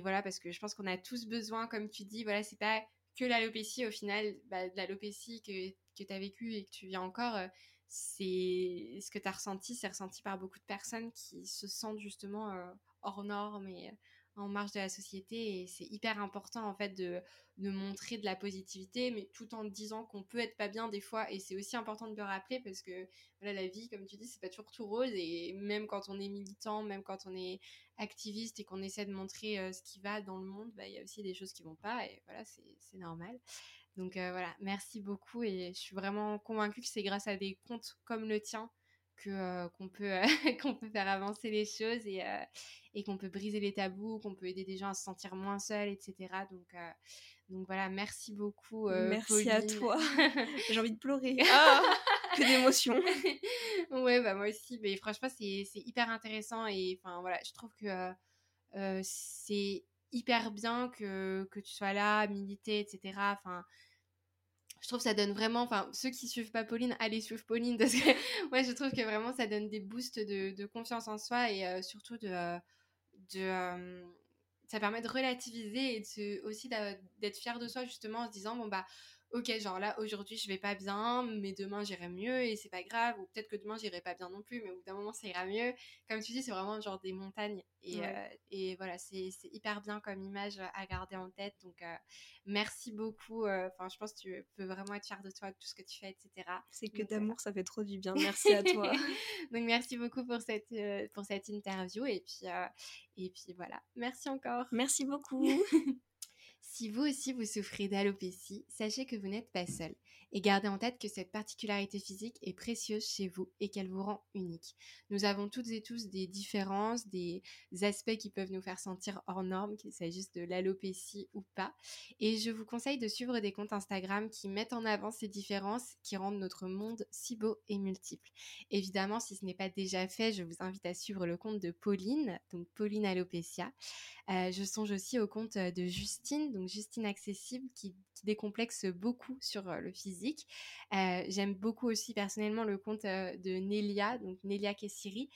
voilà, parce que je pense qu'on a tous besoin, comme tu dis, voilà, c'est pas que l'alopécie, au final, bah, l'alopécie que, que tu as vécu et que tu vis encore, euh, c'est ce que tu as ressenti, c'est ressenti par beaucoup de personnes qui se sentent justement euh, hors normes et en marge de la société et c'est hyper important en fait de, de, montrer de la positivité mais tout en disant qu'on peut être pas bien des fois. Et c'est aussi important de le rappeler parce que voilà la vie comme tu dis c'est pas toujours tout rose. Et même quand on est militant même quand on est activiste et qu'on essaie de montrer euh, ce qui va dans le monde bah, il y a aussi des choses qui vont pas. Et voilà c'est normal. Donc euh, voilà. Merci beaucoup et je suis vraiment convaincue que c'est grâce à des comptes comme le tien que qu'on peut [LAUGHS] qu'on peut faire avancer les choses et et qu'on peut briser les tabous, qu'on peut aider des gens à se sentir moins seuls, etc. Donc, donc voilà, merci beaucoup. Merci à toi. [LAUGHS] J'ai envie de pleurer. [LAUGHS] Ah, que d'émotions. ouais, bah moi aussi. Mais franchement, c'est hyper intéressant et enfin voilà, je trouve que euh, c'est hyper bien que, que tu sois là, militer, etc. Enfin, je trouve que ça donne vraiment, enfin, ceux qui suivent pas Pauline, allez suivre Pauline [LAUGHS] parce que moi, je trouve que vraiment ça donne des boosts de, confiance en soi et surtout de, de ça permet de relativiser et de, aussi d'être fier de soi justement en se disant bon bah ok, genre là, aujourd'hui, je vais pas bien, mais demain, j'irai mieux et c'est pas grave. Ou peut-être que demain, j'irai pas bien non plus, mais au bout d'un moment, ça ira mieux. Comme tu dis, c'est vraiment genre des montagnes. Et, euh, et voilà, c'est hyper bien comme image à garder en tête. Donc, euh, merci beaucoup. Euh, enfin, je pense que tu peux vraiment être fier de toi, de tout ce que tu fais, etc. C'est que d'amour, ça fait trop du bien. [LAUGHS] Merci à toi. [LAUGHS] donc, merci beaucoup pour cette, pour cette interview. Et puis, et puis voilà. Merci encore. Merci beaucoup. [LAUGHS] Si vous aussi vous souffrez d'alopécie, sachez que vous n'êtes pas seul et gardez en tête que cette particularité physique est précieuse chez vous et qu'elle vous rend unique. Nous avons toutes et tous des différences, des aspects qui peuvent nous faire sentir hors normes, qu'il s'agisse de l'alopécie ou pas. Et je vous conseille de suivre des comptes Instagram qui mettent en avant ces différences qui rendent notre monde si beau et multiple. Évidemment, si ce n'est pas déjà fait, je vous invite à suivre le compte de Pauline, donc Pauline Alopécia. Euh, je songe aussi au compte de Justine, donc Justine Accessible, qui, décomplexe beaucoup sur le physique. J'aime beaucoup aussi personnellement le compte de Nelia, donc Nelia Kessiri,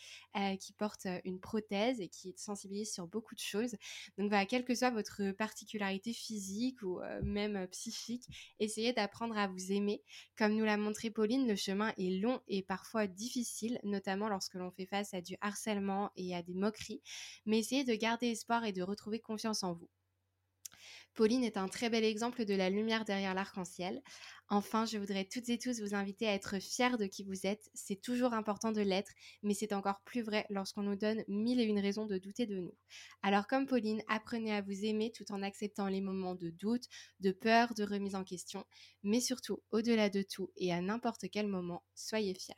qui porte une prothèse et qui sensibilise sur beaucoup de choses. Donc voilà, quelle que soit votre particularité physique ou même psychique, essayez d'apprendre à vous aimer. Comme nous l'a montré Pauline, le chemin est long et parfois difficile, notamment lorsque l'on fait face à du harcèlement et à des moqueries. Mais essayez de garder espoir et de retrouver confiance en vous. Pauline est un très bel exemple de la lumière derrière l'arc-en-ciel. Enfin, je voudrais toutes et tous vous inviter à être fiers de qui vous êtes. C'est toujours important de l'être, mais c'est encore plus vrai lorsqu'on nous donne mille et une raisons de douter de nous. Alors comme Pauline, apprenez à vous aimer tout en acceptant les moments de doute, de peur, de remise en question, mais surtout, au-delà de tout et à n'importe quel moment, soyez fiers.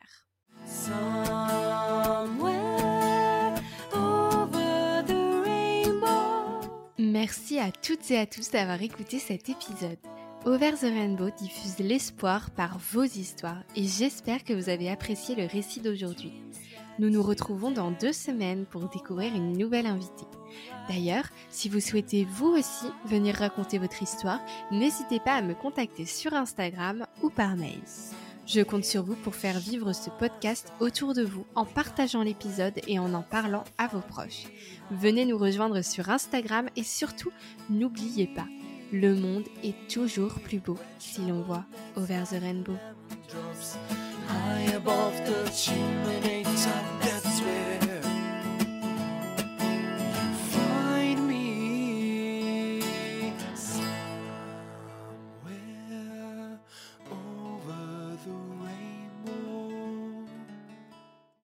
Merci à toutes et à tous d'avoir écouté cet épisode. Over the Rainbow diffuse l'espoir par vos histoires et j'espère que vous avez apprécié le récit d'aujourd'hui. Nous nous retrouvons dans deux semaines pour découvrir une nouvelle invitée. D'ailleurs, si vous souhaitez vous aussi venir raconter votre histoire, n'hésitez pas à me contacter sur Instagram ou par mail. Je compte sur vous pour faire vivre ce podcast autour de vous en partageant l'épisode et en en parlant à vos proches. Venez nous rejoindre sur Instagram et surtout, n'oubliez pas, le monde est toujours plus beau si l'on voit Over the Rainbow.